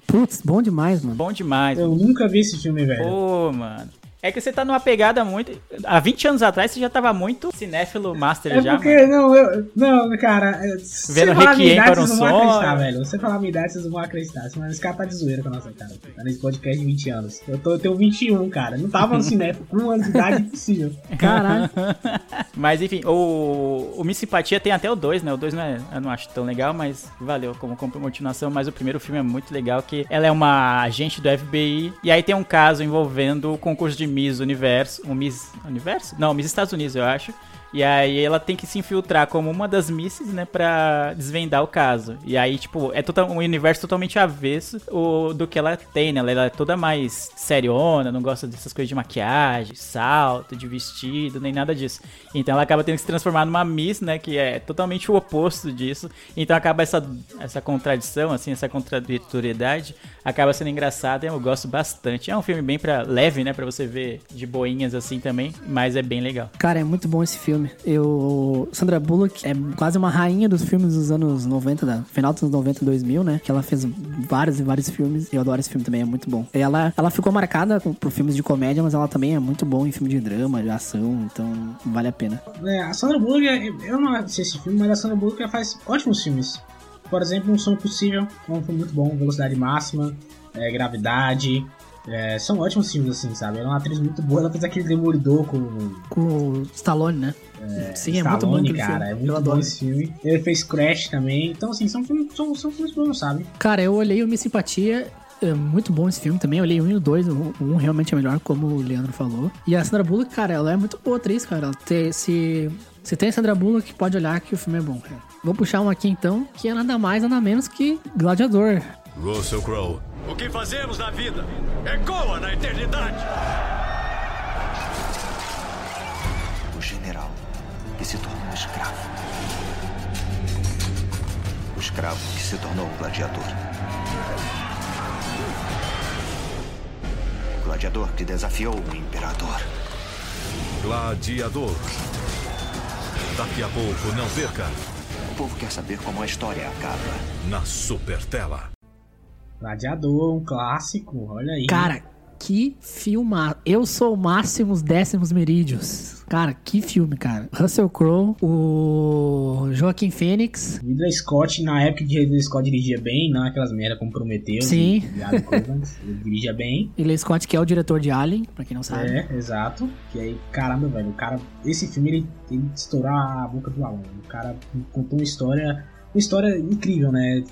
Putz, bom demais, mano. Bom demais. Eu nunca vi esse filme, velho. Pô, mano. É que você tá numa pegada muito. Há 20 anos atrás você já tava muito cinéfilo master É já. porque, mano. não, eu, não, cara, é, Vendo Requiem idade, para um vocês não vão velho. Se você falar minha idade, vocês não vão acreditar. Mas esse cara tá de zoeira com a nossa cara. Tá nesse podcast de 20 anos. Eu, tô, eu tenho 21, cara. Não tava no [LAUGHS] cinema com um ano de idade, impossível. Caralho. [LAUGHS] Mas enfim, o, o Miss Simpatia tem até o 2, né? O 2 não é, eu não acho tão legal, mas valeu como, como continuação. Mas o primeiro filme é muito legal, que ela é uma agente do FBI. E aí tem um caso envolvendo o concurso de Miss Universo. O Miss Universo? Não, Miss Estados Unidos, eu acho. E aí ela tem que se infiltrar como uma das misses, né, pra desvendar o caso. E aí, tipo, é total, um universo totalmente avesso o, do que ela tem, né? Ela é toda mais seriona, não gosta dessas coisas de maquiagem, salto, de vestido, nem nada disso. Então ela acaba tendo que se transformar numa miss, né, que é totalmente o oposto disso. Então acaba essa, essa contradição, assim, essa contraditoriedade, acaba sendo engraçada e eu gosto bastante. É um filme bem pra, leve, né, pra você ver de boinhas assim também, mas é bem legal. Cara, é muito bom esse filme. Eu. Sandra Bullock é quase uma rainha dos filmes dos anos 90, da, final dos anos 90 e 2000, né? Que ela fez vários e vários filmes. Eu adoro esse filme também, é muito bom. Ela, ela ficou marcada com- por filmes de comédia, mas ela também é muito bom em filme de drama, de ação, então vale a pena. É, a Sandra Bullock, é- eu não assisti esse filme, mas a Sandra Bullock faz ótimos filmes. Por exemplo, Um Sonho Possível, é um filme muito bom, Velocidade Máxima, é, Gravidade. É, são ótimos filmes, assim, sabe? Ela é uma atriz muito boa, ela fez aquele Demolidor com Com o Stallone, né? Sim, é muito bom cara, filme. é Eu muito bom adoro. esse filme. Ele fez Crash também, então assim, são filmes, são, são filmes bons, sabe? Cara, eu olhei o Miss Simpatia. É muito bom esse filme também. Eu olhei o 1 e o 2. O 1 realmente é melhor, como o Leandro falou. E a Sandra Bullock, cara, ela é muito boa atriz, cara. Ela te- se, se tem a Sandra Bullock, pode olhar que o filme é bom, cara. Vou puxar um aqui então, que é nada mais, nada menos que Gladiador. Russell Crowe. O que fazemos na vida ecoa na eternidade. O general que se tornou escravo. O escravo que se tornou um gladiador. O gladiador que desafiou o imperador. Gladiador. Daqui a pouco, não perca. O povo quer saber como a história acaba. Na super tela. Gladiador, um clássico, olha aí. Cara, que filma. Eu sou o Máximos Décimos Merídios. Cara, que filme, cara. Russell Crowe, o Joaquim Fênix. Ridley Scott, na época que Ridley Scott dirigia bem, não aquelas merda como Prometeu. Sim. e Covenant, ele dirigia bem. [LAUGHS] Ele Scott, que é o diretor de Alien, pra quem não sabe. É, exato. Que aí, caramba, velho, o cara. Esse filme ele, ele estourou a boca do balão. O cara contou uma história. Uma história incrível, né?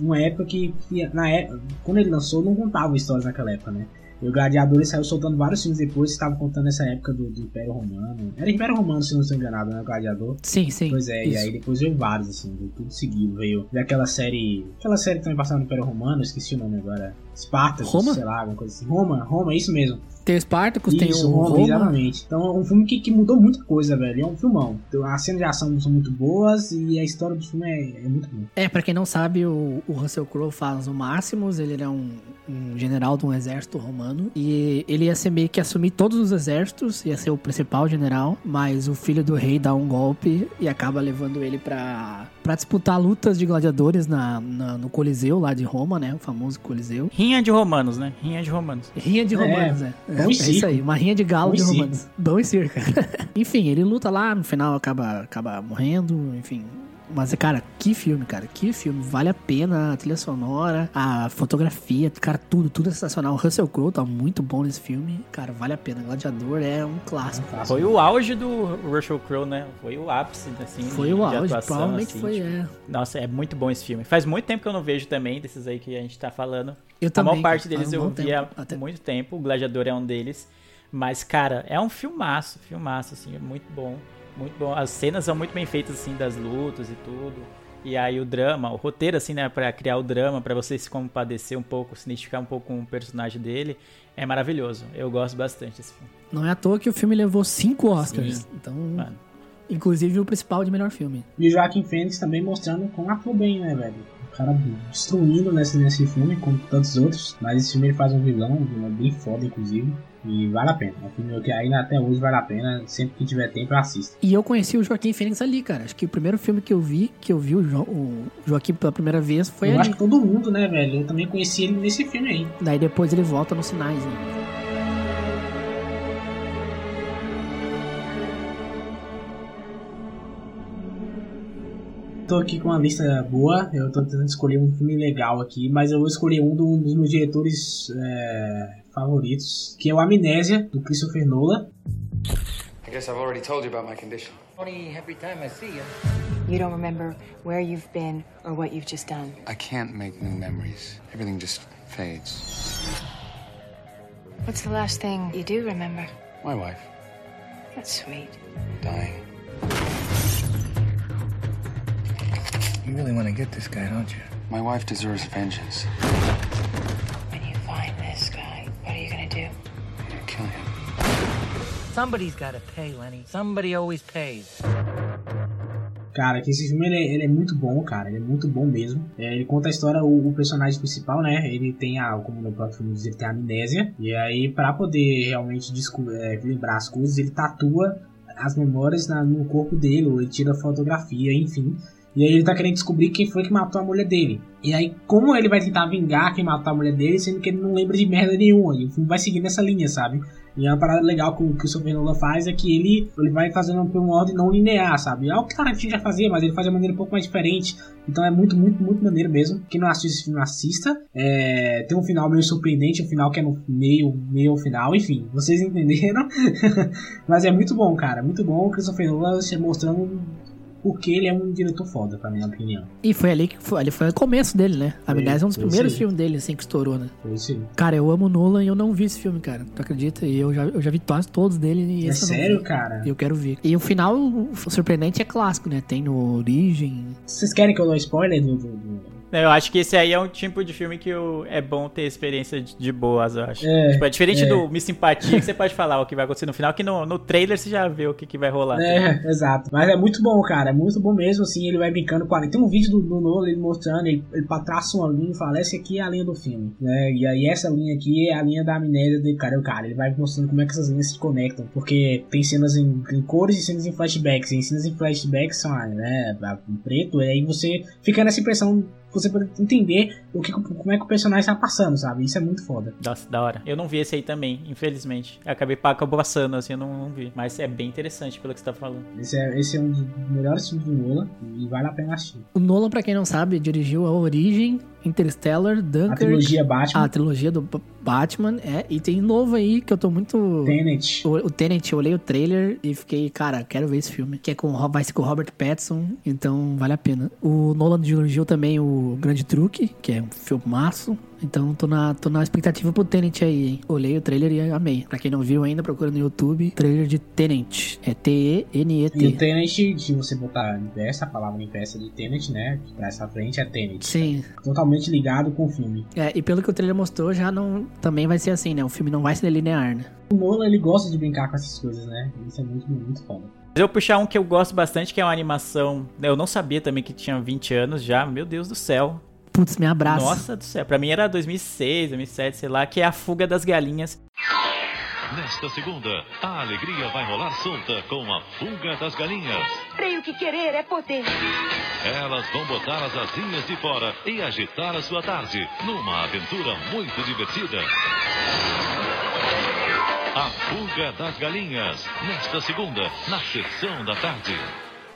Uma época que, que na época, quando ele lançou, não contava histórias naquela época, né? E o Gladiador saiu soltando vários filmes depois que estavam contando essa época do, do Império Romano. Era Império Romano, se não estou enganado, né? O Gladiador. Sim, sim. Pois é, e isso. aí depois veio vários, assim, veio tudo seguido. Veio daquela série. Aquela série que também passava no Império Romano, esqueci o nome agora. Spartacus, Roma? sei lá, alguma coisa assim. Roma, Roma, isso mesmo. Tem o Spartacus, tem Isso, o Roma, Roma. exatamente. Então é um filme que, que mudou muita coisa, velho. É um filmão. Então, As cenas de ação são muito boas e a história do filme é, é muito boa. É, pra quem não sabe, o, o Russell Crowe faz o Máximos, ele era um, um general de um exército romano, e ele ia ser meio que assumir todos os exércitos, ia ser o principal general, mas o filho do rei dá um golpe e acaba levando ele pra, pra disputar lutas de gladiadores na, na- no Coliseu lá de Roma, né, o famoso Coliseu. Rinha de romanos, né? Rinha de romanos. Rinha de romanos, é. É, é circo. isso aí, uma rinha de galo de romanos. Pão e circo, [LAUGHS] enfim, ele luta lá, no final acaba, acaba morrendo, enfim. Mas, cara, que filme, cara, que filme. Vale a pena a trilha sonora, a fotografia, cara, tudo, tudo é sensacional. O Russell Crowe tá muito bom nesse filme. Cara, vale a pena. Gladiador é um clássico. Foi o auge do Russell Crowe, né? Foi o ápice, assim, Foi de, o de auge, atuação, provavelmente assim, foi, tipo, é. Nossa, é muito bom esse filme. Faz muito tempo que eu não vejo também desses aí que a gente tá falando. Eu a também, maior parte deles um eu vi há até- muito tempo. O Gladiador é um deles. Mas, cara, é um filmaço, filmaço, assim, é muito bom. Muito bom. As cenas são muito bem feitas, assim, das lutas e tudo. E aí o drama, o roteiro, assim, né, pra criar o drama, pra você se compadecer um pouco, se identificar um pouco com o personagem dele, é maravilhoso. Eu gosto bastante desse filme. Não é à toa que o filme levou cinco Oscars. Sim. Então, Mano. inclusive o principal de melhor filme. E o Joaquim Fênix também mostrando como atua bem, né, velho? O cara destruindo nesse, nesse filme, como tantos outros. Mas esse filme ele faz um vilão, um vilão bem foda, inclusive. E vale a pena. É um filme que ainda até hoje vale a pena. Sempre que tiver tempo, eu assisto. E eu conheci o Joaquim Fênix ali, cara. Acho que o primeiro filme que eu vi, que eu vi o, jo o Joaquim pela primeira vez, foi eu ali. acho que todo mundo, né, velho? Eu também conheci ele nesse filme aí. Daí depois ele volta nos sinais, né? Tô aqui com uma lista boa, eu tô tentando escolher um filme legal aqui, mas eu vou escolher um do- dos meus diretores é, favoritos, que é o Amnésia, do Christopher Nolan. I guess I've already told you about my condition. Funny every time I see you. You don't remember where you've been or what you've just done. I can't make new memories. Everything just fades. What's the last thing you do remember? My wife That's sweet. dying. You really want to get this guy, don't you? My wife deserves vengeance. Somebody's got to pay, Lenny. Somebody always pays. Cara, que esse filme ele, é- ele é muito bom, cara. Ele é muito bom mesmo. É, ele conta a história, o, o personagem principal, né? Ele tem a, como no próprio filme diz, ele tem a amnésia. E aí, pra poder realmente é, lembrar as coisas, ele tatua as memórias na- no corpo dele, ou ele tira fotografia, enfim. E aí ele tá querendo descobrir quem foi que matou a mulher dele. E aí, como ele vai tentar vingar quem matou a mulher dele, sendo que ele não lembra de merda nenhuma. E o filme vai seguir nessa linha, sabe? E uma parada legal que o Christopher Nolan faz é que ele, ele vai fazendo por uma ordem não linear, sabe? É o que o Tarantino já fazia, mas ele faz de maneira um pouco mais diferente. Então é muito, muito, muito maneiro mesmo. Quem não assistiu esse filme, assista. É, tem um final meio surpreendente, um final que é no meio, meio final, enfim, vocês [LAUGHS] entenderam. mas é muito bom, cara. Muito bom o Christopher Nolan mostrando porque ele é um diretor foda, pra minha opinião. E foi ali que foi, ali foi o começo dele, né? A Amnésia é um dos primeiros filmes dele, assim, que estourou, né? Foi aí. Cara, eu amo Nolan e eu não vi esse filme, cara. Tu acredita? E eu já, eu já vi quase todos dele e É sério, cara? E eu quero ver. E o final surpreendente é clássico, né? Tem no Origem. Vocês querem que eu dê um spoiler do- do- do, Eu acho que esse aí é um tipo de filme que o- é bom ter experiência de, de boas, eu acho. É, tipo, é diferente é. do Miss Simpatia, que você pode falar o que vai acontecer no final, que no, no trailer você já vê o que, que vai rolar. É, exato. Mas é muito bom, cara. É muito bom mesmo, assim. Ele vai brincando com a linha. Tem um vídeo do, do Nolan ele mostrando, ele, ele traça uma linha e fala: essa aqui é a linha do filme. Né? E aí, essa linha aqui é a linha da amnésia do cara. O cara, ele vai mostrando como é que essas linhas se conectam. Porque tem cenas em, em cores e cenas em flashbacks. E cenas em flashbacks são, né, preto. E aí você fica nessa impressão. Você pode entender o que, como é que o personagem tá passando, sabe? Isso é muito foda. Nossa, da hora. Eu não vi esse aí também, infelizmente. Eu acabei acabou passando, assim, eu não, não vi. Mas é bem interessante pelo que você tá falando. Esse é, esse é um dos melhores filmes do Nolan. E vale a pena assistir. O Nolan, pra quem não sabe, dirigiu A Origem, Interstellar, Dunkirk. A trilogia Batman. A trilogia do Batman, é. E tem novo aí que eu tô muito. Tenet. O, o Tenet, eu olhei o trailer e fiquei, cara, quero ver esse filme. Que é com, vai ser com o Robert Pattinson, então vale a pena. O Nolan dirigiu também o Grande Truque, que é um filmaço. Então tô na, tô na expectativa pro Tenet aí, hein? Olhei o trailer e amei. Pra quem não viu ainda, procura no YouTube. Trailer de Tenet. É E o T-E-N-E-T. Tenet, se você botar inversa, a palavra inversa de Tenet, né? Pra frente é Tenet. Sim. Totalmente ligado com o filme. É, e pelo que o trailer mostrou, já não. Também vai ser assim, né? O filme não vai ser linear, né? O Nolan, ele gosta de brincar com essas coisas, né? Isso é muito, muito foda. Mas eu vou puxar um que eu gosto bastante, que é uma animação. Eu não sabia também que tinha 20 anos já, meu Deus do céu. Putz, me abraça. Nossa do céu, pra mim era 2006, 2007, sei lá, que é A Fuga das Galinhas. Nesta segunda, a alegria vai rolar solta com a fuga das galinhas. Creio que querer é poder. Elas vão botar as asinhas de fora e agitar a sua tarde numa aventura muito divertida. A Fuga das Galinhas, nesta segunda, na sessão da tarde.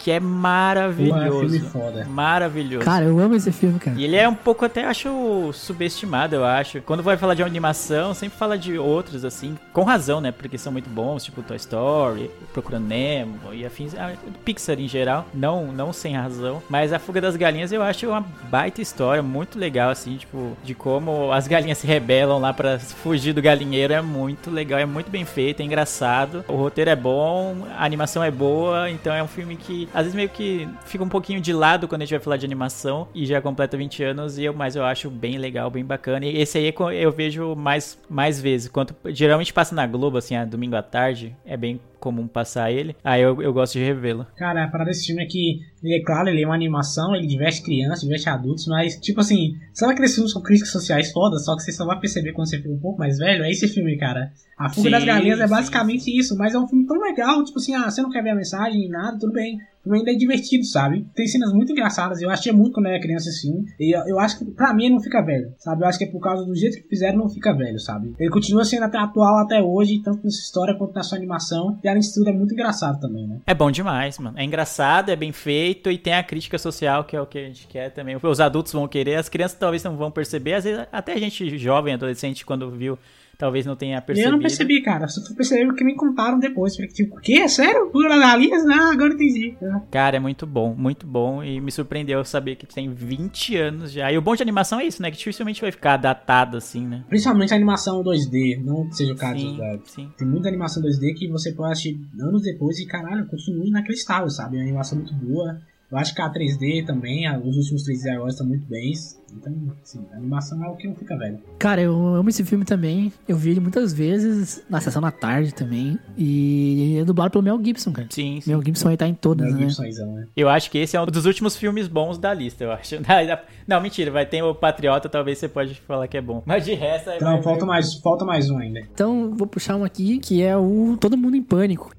Que é é maravilhoso. filme foda. Maravilhoso. Cara, eu amo esse filme, cara. E ele é um pouco até, acho, subestimado, eu acho. Quando vai falar de animação, sempre fala de outros, assim, com razão, né? Porque são muito bons, tipo Toy Story, Procurando Nemo e afins. Ah, Pixar em geral, não, não sem razão. Mas A Fuga das Galinhas eu acho uma baita história, muito legal, assim, tipo, de como as galinhas se rebelam lá pra fugir do galinheiro. É muito legal, é muito bem feito, é engraçado. O roteiro é bom, a animação é boa, então é um filme que às vezes meio que fica um pouquinho de lado quando a gente vai falar de animação e já completa 20 anos, e eu, mas eu acho bem legal, bem bacana. E esse aí é eu vejo mais, mais vezes. Quanto, geralmente passa na Globo, assim, a domingo à tarde, é bem comum passar ele. Aí eu, eu gosto de revê-lo. Cara, a parada desse filme é que, ele é claro, ele é uma animação, ele diverte crianças, diverte adultos, mas, tipo assim, sabe aqueles filmes com críticas sociais fodas, só que você só vai perceber quando você fica um pouco mais velho? É esse filme, cara. A Fuga Sim, das Galinhas é sim, basicamente isso, mas é um filme tão legal, tipo assim, ah, você não quer ver a mensagem nada, tudo bem. Filme ainda é divertido, sabe? Tem cenas muito engraçadas, eu achei muito quando eu era criança esse filme. E eu, eu acho que, pra mim, não fica velho, sabe? Eu acho que é por causa do jeito que fizeram, não fica velho, sabe? Ele continua sendo até atual até hoje, tanto na sua história quanto na sua animação. E disso tudo, é muito engraçado também, né? É bom demais, mano. É engraçado, é bem feito e tem a crítica social, que é o que a gente quer também. Os adultos vão querer, as crianças talvez não vão perceber. Às vezes, até a gente jovem, adolescente, quando viu, talvez não tenha percebido. Eu não percebi, cara. Só fui perceber porque me contaram depois. Falei, tipo, o quê? Sério? Pura galinhas? Ah, agora eu entendi. Cara, é muito bom, muito bom. E me surpreendeu saber que tem 20 anos já. E o bom de animação é isso, né? Que dificilmente vai ficar datado assim, né? Principalmente a animação 2D, não que seja o caso. Sim, da- sim. Tem muita animação 2D que você pode assistir anos depois e, caralho, continua inacreditável, sabe? É uma animação muito boa. Eu acho que a 3D também, a- os últimos 3D agora estão muito bens. Então, assim, a animação é o que não fica velho. Cara, eu amo esse filme também. Eu vi ele muitas vezes na sessão da tarde também. E é dublado pelo Mel Gibson, cara. Sim, sim. Mel Gibson aí tá em todas, Mel né? Gibson aizão, né? Eu acho que esse é um dos últimos filmes bons da lista, eu acho. [LAUGHS] Não, mentira, vai ter o Patriota, talvez você pode falar que é bom. Mas de resto... Então, vai- falta mais, falta mais um ainda. Então, vou puxar um aqui que é o Todo Mundo em Pânico.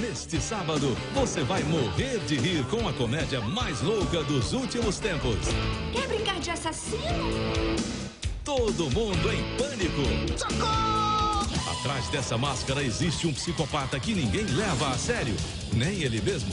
Neste sábado, você vai morrer de rir com a comédia mais louca dos últimos tempos. Quer brincar de assassino? Todo mundo em pânico. Socorro! Atrás dessa máscara existe um psicopata que ninguém leva a sério, nem ele mesmo.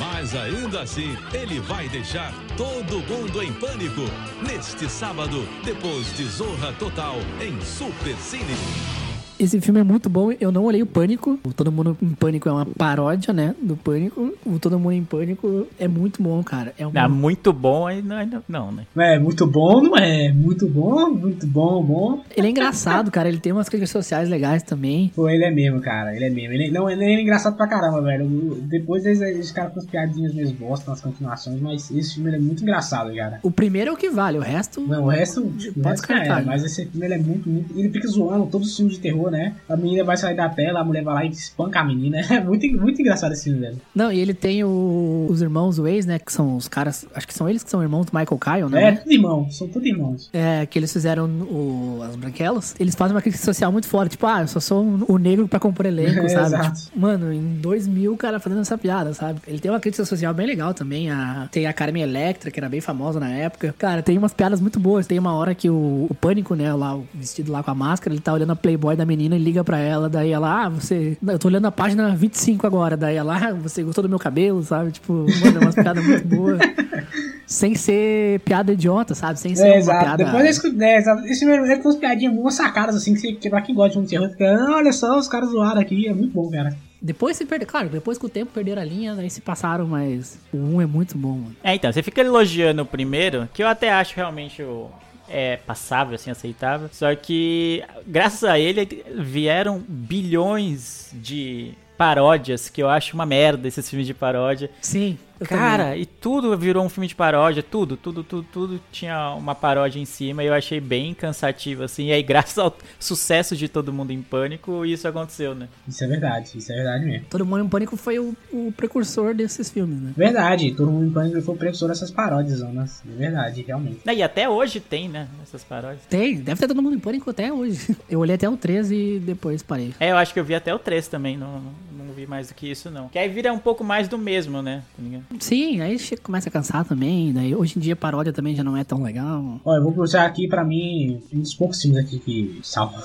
Mas ainda assim, ele vai deixar todo mundo em pânico neste sábado, depois de Zorra Total em Super Cine. Esse filme é muito bom. Eu não olhei o Pânico. O Todo Mundo em Pânico é uma paródia, né? Do Pânico. O Todo Mundo em Pânico é muito bom, cara. É um... Ah, muito bom, ainda, ainda não, né? É, muito bom, não é? Muito bom, muito bom, bom. Ele é engraçado, cara. Ele tem umas críticas sociais legais também. Pô, ele é mesmo, cara. Ele é mesmo. Ele, não, ele é engraçado pra caramba, velho. Depois eles, eles ficaram com as piadinhas meio bosta nas continuações, mas esse filme ele é muito engraçado, cara. O primeiro é o que vale, o resto. Não, o resto, tipo, o Pode resto já descartar, era, né? mas esse filme ele é muito, muito. Ele fica zoando todos os filmes de terror, né? A menina vai sair da tela, a mulher vai lá e espanca a menina. [LAUGHS] É muito, muito engraçado esse filme, velho. Não, e ele tem o- os irmãos Waze, né? Que são os caras. Acho que são eles que são irmãos do Michael Kyle, né? É, tudo irmão, são todos irmãos. É, que eles fizeram o, as branquelas, eles fazem uma crítica social muito forte. Tipo, ah, eu só sou um- o negro pra compor elenco, É, [LAUGHS] sabe? exato. Tipo, mano, em 2000 o cara fazendo essa piada, sabe? Ele tem uma crítica social bem legal também. A, tem a Carmen Electra, que era bem famosa na época. Cara, tem umas piadas muito boas. Tem uma hora que o, o Pânico, né, lá, o vestido lá com a máscara, ele tá olhando a Playboy da menina e liga pra ela. Daí ela, ah, você. Eu tô olhando a página 25 agora. Daí ela, ah, você gostou do meu cabelo, sabe? Tipo, mano, é umas piadas muito boas. [LAUGHS] Sem ser piada idiota, sabe? Sem ser É, uma exato. piada. Depois eu escuto, é, exato. Esse tem umas piadinhas, umas sacadas assim, que, você- que pra quem gosta de um terror, fica, ah, olha só, os caras zoaram aqui, é muito bom, cara. Depois se perder, claro, depois com o tempo perderam a linha, daí se passaram, mas o 1 é muito bom, mano. É, então, você fica elogiando o primeiro, que eu até acho realmente o, é passável, assim, aceitável. Só que, graças a ele, vieram bilhões de paródias, que eu acho uma merda esses filmes de paródia. Sim. Eu Cara, também. e tudo virou um filme de paródia, tudo, tudo, tudo, tudo tinha uma paródia em cima e eu achei bem cansativo, assim. E aí, [LAUGHS] graças ao sucesso de Todo Mundo em Pânico, isso aconteceu, né? Isso é verdade, isso é verdade mesmo. Todo mundo em pânico foi o, o precursor desses filmes, né? Verdade, todo mundo em pânico foi o precursor dessas paródias, zonas. É verdade, realmente. E até hoje tem, né, essas paródias. Tem, deve ter todo mundo em pânico até hoje. [LAUGHS] Eu olhei até o 13 e depois parei. É, eu acho que eu vi até o 3 também, não, não, não vi mais do que isso, não. Que aí vira um pouco mais do mesmo, né? Tá ligado? Sim, aí começa a cansar também. Daí hoje em dia paródia também já não é tão legal. Olha, eu vou puxar aqui pra mim um dos poucos filmes aqui que salvam.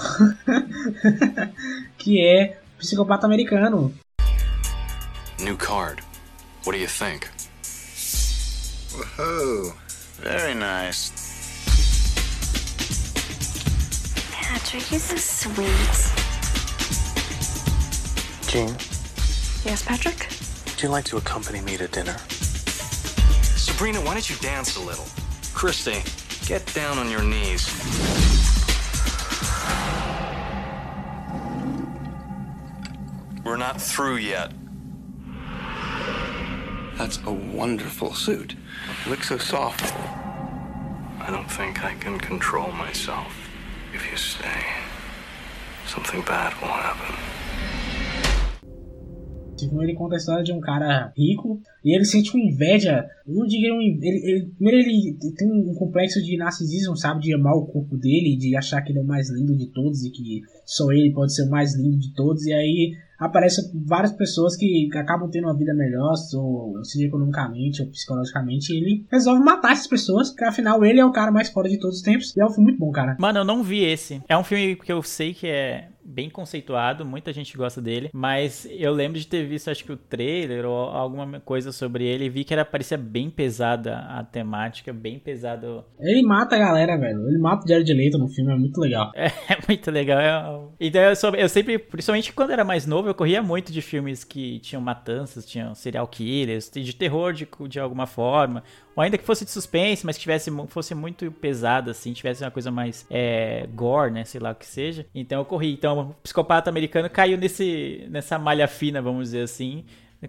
[LAUGHS] que é Psicopata Americano. New card. What do you think? Whoa, very nice. Patrick, you're so sweet. Jean, Yes, Patrick? Would you like to accompany me to dinner? Sabrina, why don't you dance a little? Christy, get down on your knees. We're not through yet. That's a wonderful suit. Looks so soft. I don't think I can control myself. If you stay, something bad will happen. Filme ele conta a história de um cara rico e ele sente uma inveja. Não um, ele, ele, Primeiro, ele tem um complexo de narcisismo, sabe? De amar o corpo dele, de achar que ele é o mais lindo de todos e que só ele pode ser o mais lindo de todos. E aí aparecem várias pessoas que acabam tendo uma vida melhor, ou seja economicamente ou psicologicamente, ele resolve matar essas pessoas, porque afinal ele é o cara mais foda de todos os tempos, e é um filme muito bom, cara. Mano, eu não vi esse. É um filme que eu sei que é bem conceituado, muita gente gosta dele, mas eu lembro de ter visto, acho que o trailer ou alguma coisa sobre ele e vi que era parecia bem pesada a temática, bem pesado. Ele mata a galera, velho. Ele mata o Jared Leto no filme, é muito legal. [LAUGHS] É, é muito legal. Eu, então eu, sou, eu sempre, principalmente quando era mais novo, eu corria muito de filmes que tinham matanças, tinham serial killers, de terror de, de alguma forma, ou ainda que fosse de suspense, mas que tivesse, fosse muito pesado, assim, tivesse uma coisa mais é, gore, né, sei lá o que seja. Então eu corri. Então o psicopata americano caiu nesse, nessa malha fina, vamos dizer assim,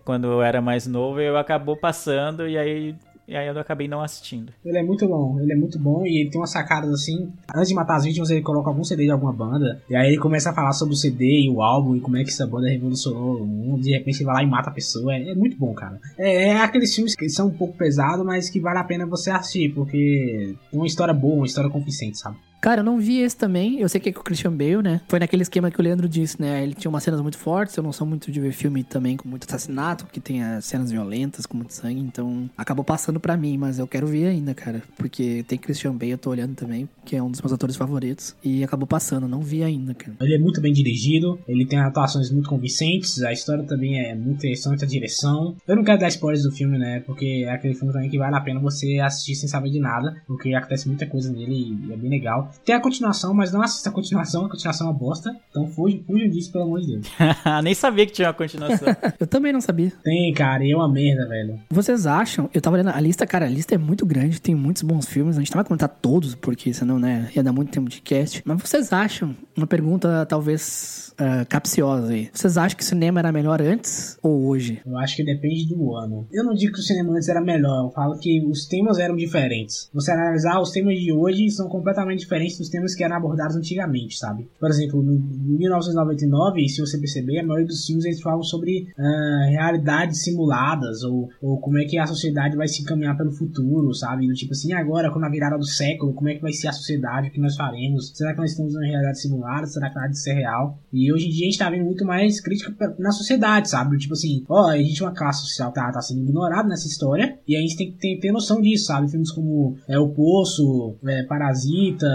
quando eu era mais novo, eu acabou passando e aí e aí eu acabei não assistindo. Ele é muito bom, ele é muito bom e ele tem umas sacadas assim. Antes de matar as vítimas, ele coloca algum CD de alguma banda. E aí ele começa a falar sobre o CD e o álbum e como é que essa banda revolucionou o mundo. De repente ele vai lá e mata a pessoa. É, é muito bom, cara. É, é, aqueles filmes que são um pouco pesados, mas que vale a pena você assistir, porque tem uma história boa, uma história convincente, sabe? Cara, eu não vi esse também. Eu sei que é com o Christian Bale, né? Foi naquele esquema que o Leandro disse, né? Ele tinha umas cenas muito fortes. Eu não sou muito de ver filme também com muito assassinato, que tenha cenas violentas, com muito sangue. Então, acabou passando pra mim, mas eu quero ver ainda, cara. Porque tem Christian Bale, eu tô olhando também, que é um dos meus atores favoritos. E acabou passando, não vi ainda, cara. Ele é muito bem dirigido, ele tem atuações muito convincentes, a história também é muito interessante, a direção. Eu não quero dar spoilers do filme, né? Porque é aquele filme também que vale a pena você assistir sem saber de nada, porque acontece muita coisa nele e é bem legal. Tem a continuação, mas não assista a continuação, a continuação é uma bosta. Então fuja, fuja disso, pelo amor de Deus. [LAUGHS] Nem sabia que tinha uma continuação. [LAUGHS] eu também não sabia. Tem, cara, e é uma merda, velho. Vocês acham? Eu tava olhando a lista, cara, a lista é muito grande, tem muitos bons filmes. A gente não vai comentar todos, porque senão, né, ia dar muito tempo de cast. Mas vocês acham, uma pergunta talvez uh, capciosa aí. Vocês acham que o cinema era melhor antes ou hoje? Eu acho que depende do ano. Eu não digo que o cinema antes era melhor, eu falo que os temas eram diferentes. Você analisar os temas de hoje são completamente diferentes dos temas que eram abordados antigamente, sabe? Por exemplo, no 1999, se você perceber, a maioria dos filmes eles falam sobre uh, realidades simuladas ou, ou como é que a sociedade vai se encaminhar pelo futuro, sabe? Do tipo assim, agora, com a virada do século, como é que vai ser a sociedade, o que nós faremos? Será que nós estamos em realidade simulada? Será que nada de ser real? E hoje em dia a gente tá vendo muito mais crítica na sociedade, sabe? Tipo assim, ó, a gente é uma classe social tá, tá sendo ignorada nessa história e a gente tem que ter, ter noção disso, sabe? Filmes como é, O Poço, é, Parasita,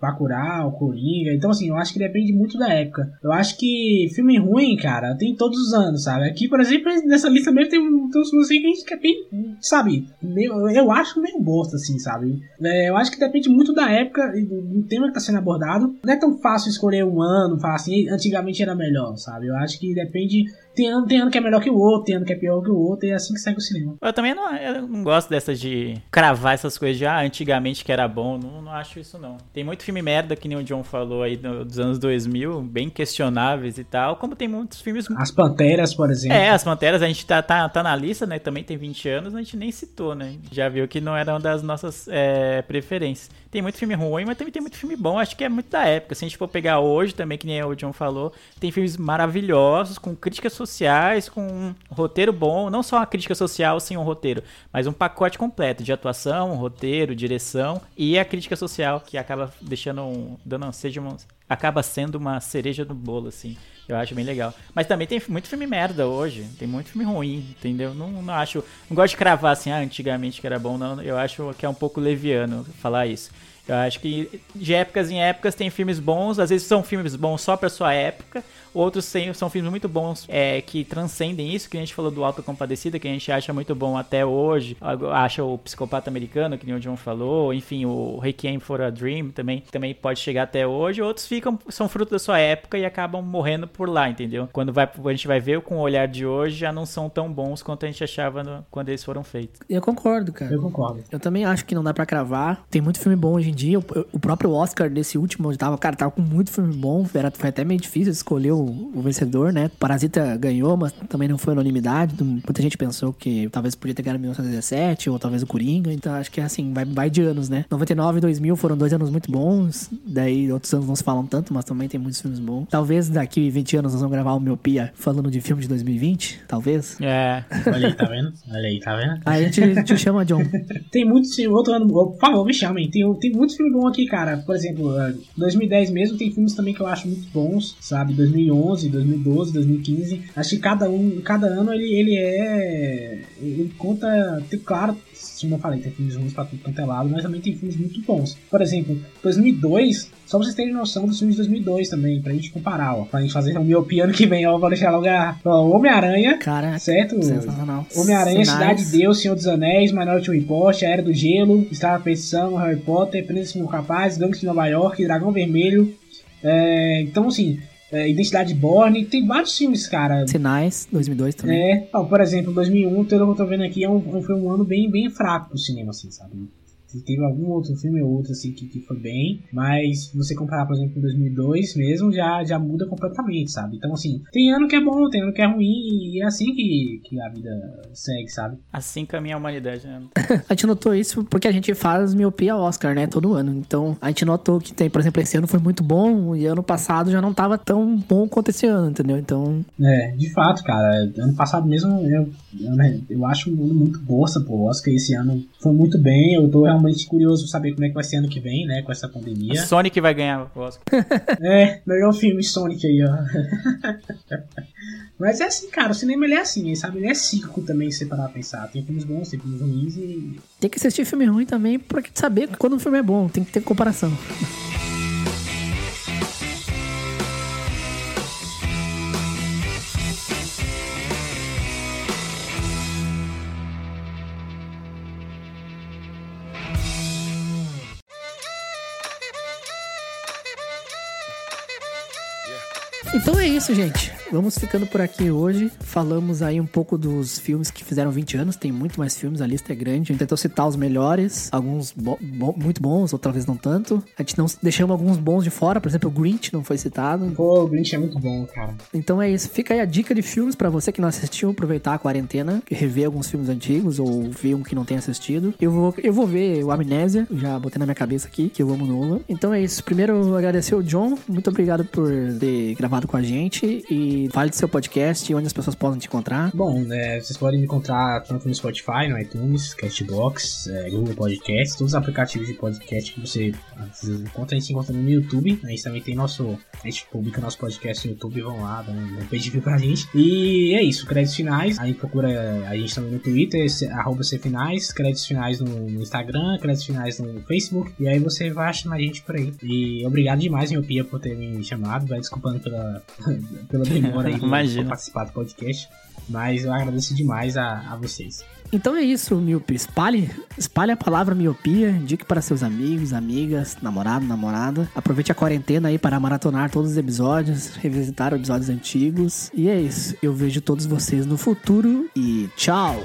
Bacurau, Coringa. Então, assim, eu acho que depende muito da época. Eu acho que filme ruim, cara, tem todos os anos, sabe? Aqui, por exemplo, nessa lista mesmo tem, tem uns filmes que a gente quer bem, sabe? Meio, eu acho meio bosta, assim, sabe? É, eu acho que depende muito da época e do, do, tema que tá sendo abordado. Não é tão fácil escolher um ano, falar assim, antigamente era melhor, sabe? Eu acho que depende tem ano, tem ano que é melhor que o outro, tem ano que é pior que o outro, e é assim que segue o cinema. Eu também não, eu não gosto dessas de cravar essas coisas de ah, antigamente que era bom, não, não acho isso não. Tem muito filme merda, que nem o John falou aí dos anos 2000, bem questionáveis e tal, como tem muitos filmes... As Panteras, por exemplo. É, As Panteras, a gente tá, tá, tá na lista, né, também tem 20 anos, a gente nem citou, né, já viu que não era uma das nossas é, preferências. Tem muito filme ruim, mas também tem muito filme bom. Acho que é muito da época. Se a gente for pegar hoje também, que nem o John falou, tem filmes maravilhosos, com críticas sociais, com um roteiro bom. Não só uma crítica social sem um roteiro, mas um pacote completo de atuação, roteiro, direção e a crítica social, que acaba deixando um, dando seja uma, acaba sendo uma cereja no bolo, assim. Eu acho bem legal. Mas também tem muito filme merda hoje. Tem muito filme ruim, entendeu? Não, não acho. Não gosto de cravar assim, ah, antigamente que era bom, não. Eu acho que é um pouco leviano falar isso. Eu acho que de épocas em épocas tem filmes bons, às vezes são filmes bons só pra sua época, outros são filmes muito bons é, que transcendem isso, que a gente falou do Alto Compadecida, que a gente acha muito bom até hoje, acha o Psicopata Americano, que nem o John falou, enfim, o Requiem for a Dream também, também pode chegar até hoje, outros ficam, são fruto da sua época e acabam morrendo por lá, entendeu? Quando vai, a gente vai ver com o olhar de hoje, já não são tão bons quanto a gente achava no, quando eles foram feitos. Eu concordo, cara. Eu concordo. Eu também acho que não dá pra cravar, tem muito filme bom hoje em rapidinho, o- próprio Oscar desse último, tava, cara, tava com muito filme bom, era, foi até meio difícil escolher o, o vencedor, né? Parasita ganhou, mas também não foi unanimidade. Muita gente pensou que talvez podia ter ganhado em 1917, ou talvez o Coringa. Então acho que é assim, vai, vai de anos, né? 99 e 2000 foram dois anos muito bons. Daí outros anos não se falam tanto, mas também tem muitos filmes bons. Talvez daqui 20 anos nós vamos gravar o Miopia falando de filme de 2020, talvez. É. Olha aí, tá vendo? Olha aí, tá vendo? Aí a gente te chama, John. [LAUGHS] Tem muitos filmes, outro ano, por favor, me chamem. Tem, tem muitos filmes bons aqui, cara. Por exemplo, eh, 2010 mesmo, tem filmes também que eu acho muito bons, sabe? 2011, 2012, 2015. Acho que cada um, cada ano ele, ele é. Ele conta. Claro, como eu falei, tem filmes ruins pra tudo quanto é lado, mas também tem filmes muito bons. Por exemplo, 2002, só pra vocês terem noção dos filmes de 2002 também, pra gente comparar, ó. Pra gente fazer um miopia ano que vem, ó. Vou deixar logo a. Homem-Aranha. Certo? sensacional. Homem-Aranha. Cidade de Deus, Senhor dos Anéis, Minority Report, A Era do Gelo, da Petição, Harry Potter, Príncipe Capaz, Gangues de Nova York, Dragão Vermelho. É, então, assim, é, Identidade Borne, tem vários filmes, cara. Sinais, 2002 também. É, ó, por exemplo, 2001, pelo que eu tô vendo aqui, é um, foi um ano bem, bem fraco pro cinema, assim, sabe? Teve algum outro filme ou outro, assim, que, que foi bem, mas você comparar, por exemplo, com 2002 mesmo, já, já muda completamente, sabe? Então, assim, tem ano que é bom, tem ano que é ruim, e é assim que, que a vida segue, sabe? Assim caminha a humanidade, né? [LAUGHS] A gente notou isso porque a gente faz miopia Oscar, né? Todo ano. Então, a gente notou que tem, por exemplo, esse ano foi muito bom e ano passado já não tava tão bom quanto esse ano, entendeu? Então, É, de fato, cara. Ano passado mesmo eu, eu, né, eu acho um ano muito bosta pro Oscar. Esse ano foi muito bem. Eu tô realmente curioso pra saber como é que vai ser ano que vem, né? Com essa pandemia. Sonic vai ganhar o Oscar. [LAUGHS] É, melhor filme Sonic aí, ó. [LAUGHS] Mas é assim, cara, o cinema ele é assim, sabe? Ele é cíclico também, se você parar pra pensar. Tem filmes bons, tem filmes ruins e. tem que assistir filme ruim também pra saber quando um filme é bom. Tem que ter comparação. [LAUGHS] Então é isso, gente. Vamos ficando por aqui hoje. Falamos aí um pouco dos filmes que fizeram 20 anos. Tem muito mais filmes, a lista é grande. A gente tentou citar os melhores, alguns bo- bo- muito bons, ou talvez não tanto. A gente não deixamos alguns bons de fora, por exemplo, o Grinch não foi citado. Pô, o Grinch é muito bom, cara. Então é isso. Fica aí a dica de filmes pra você que não assistiu, aproveitar a quarentena, rever alguns filmes antigos ou ver um que não tenha assistido. Eu vou, eu vou ver o Amnésia, já botei na minha cabeça aqui, que eu amo Nolan. Então é isso. Primeiro, agradecer o John. Muito obrigado por ter gravado com a gente e fale do seu podcast e onde as pessoas podem te encontrar. Bom, né, vocês podem me encontrar tanto no Spotify, no iTunes, Castbox, é, Google Podcast, todos os aplicativos de podcast que você, encontra, a gente se encontra no YouTube. A gente também tem nosso. A gente publica nosso podcast no YouTube, vão lá, dá um pedido pra gente. E é isso, créditos finais. Aí procura a gente também no Twitter, arroba finais, créditos finais no, no Instagram, créditos finais no Facebook. E aí você vai achando a gente por aí. E obrigado demais, Miopia, por ter me chamado. Vai desculpando pela, [LAUGHS] pela demora aí [LAUGHS] Imagina. pra participar do podcast. Mas eu agradeço demais a, a vocês. Então é isso, Miope. Espalhe, espalhe a palavra miopia, indique para seus amigos, amigas, namorado, namorada. Aproveite a quarentena aí para maratonar todos os episódios, revisitar episódios antigos. E é isso. Eu vejo todos vocês no futuro e tchau!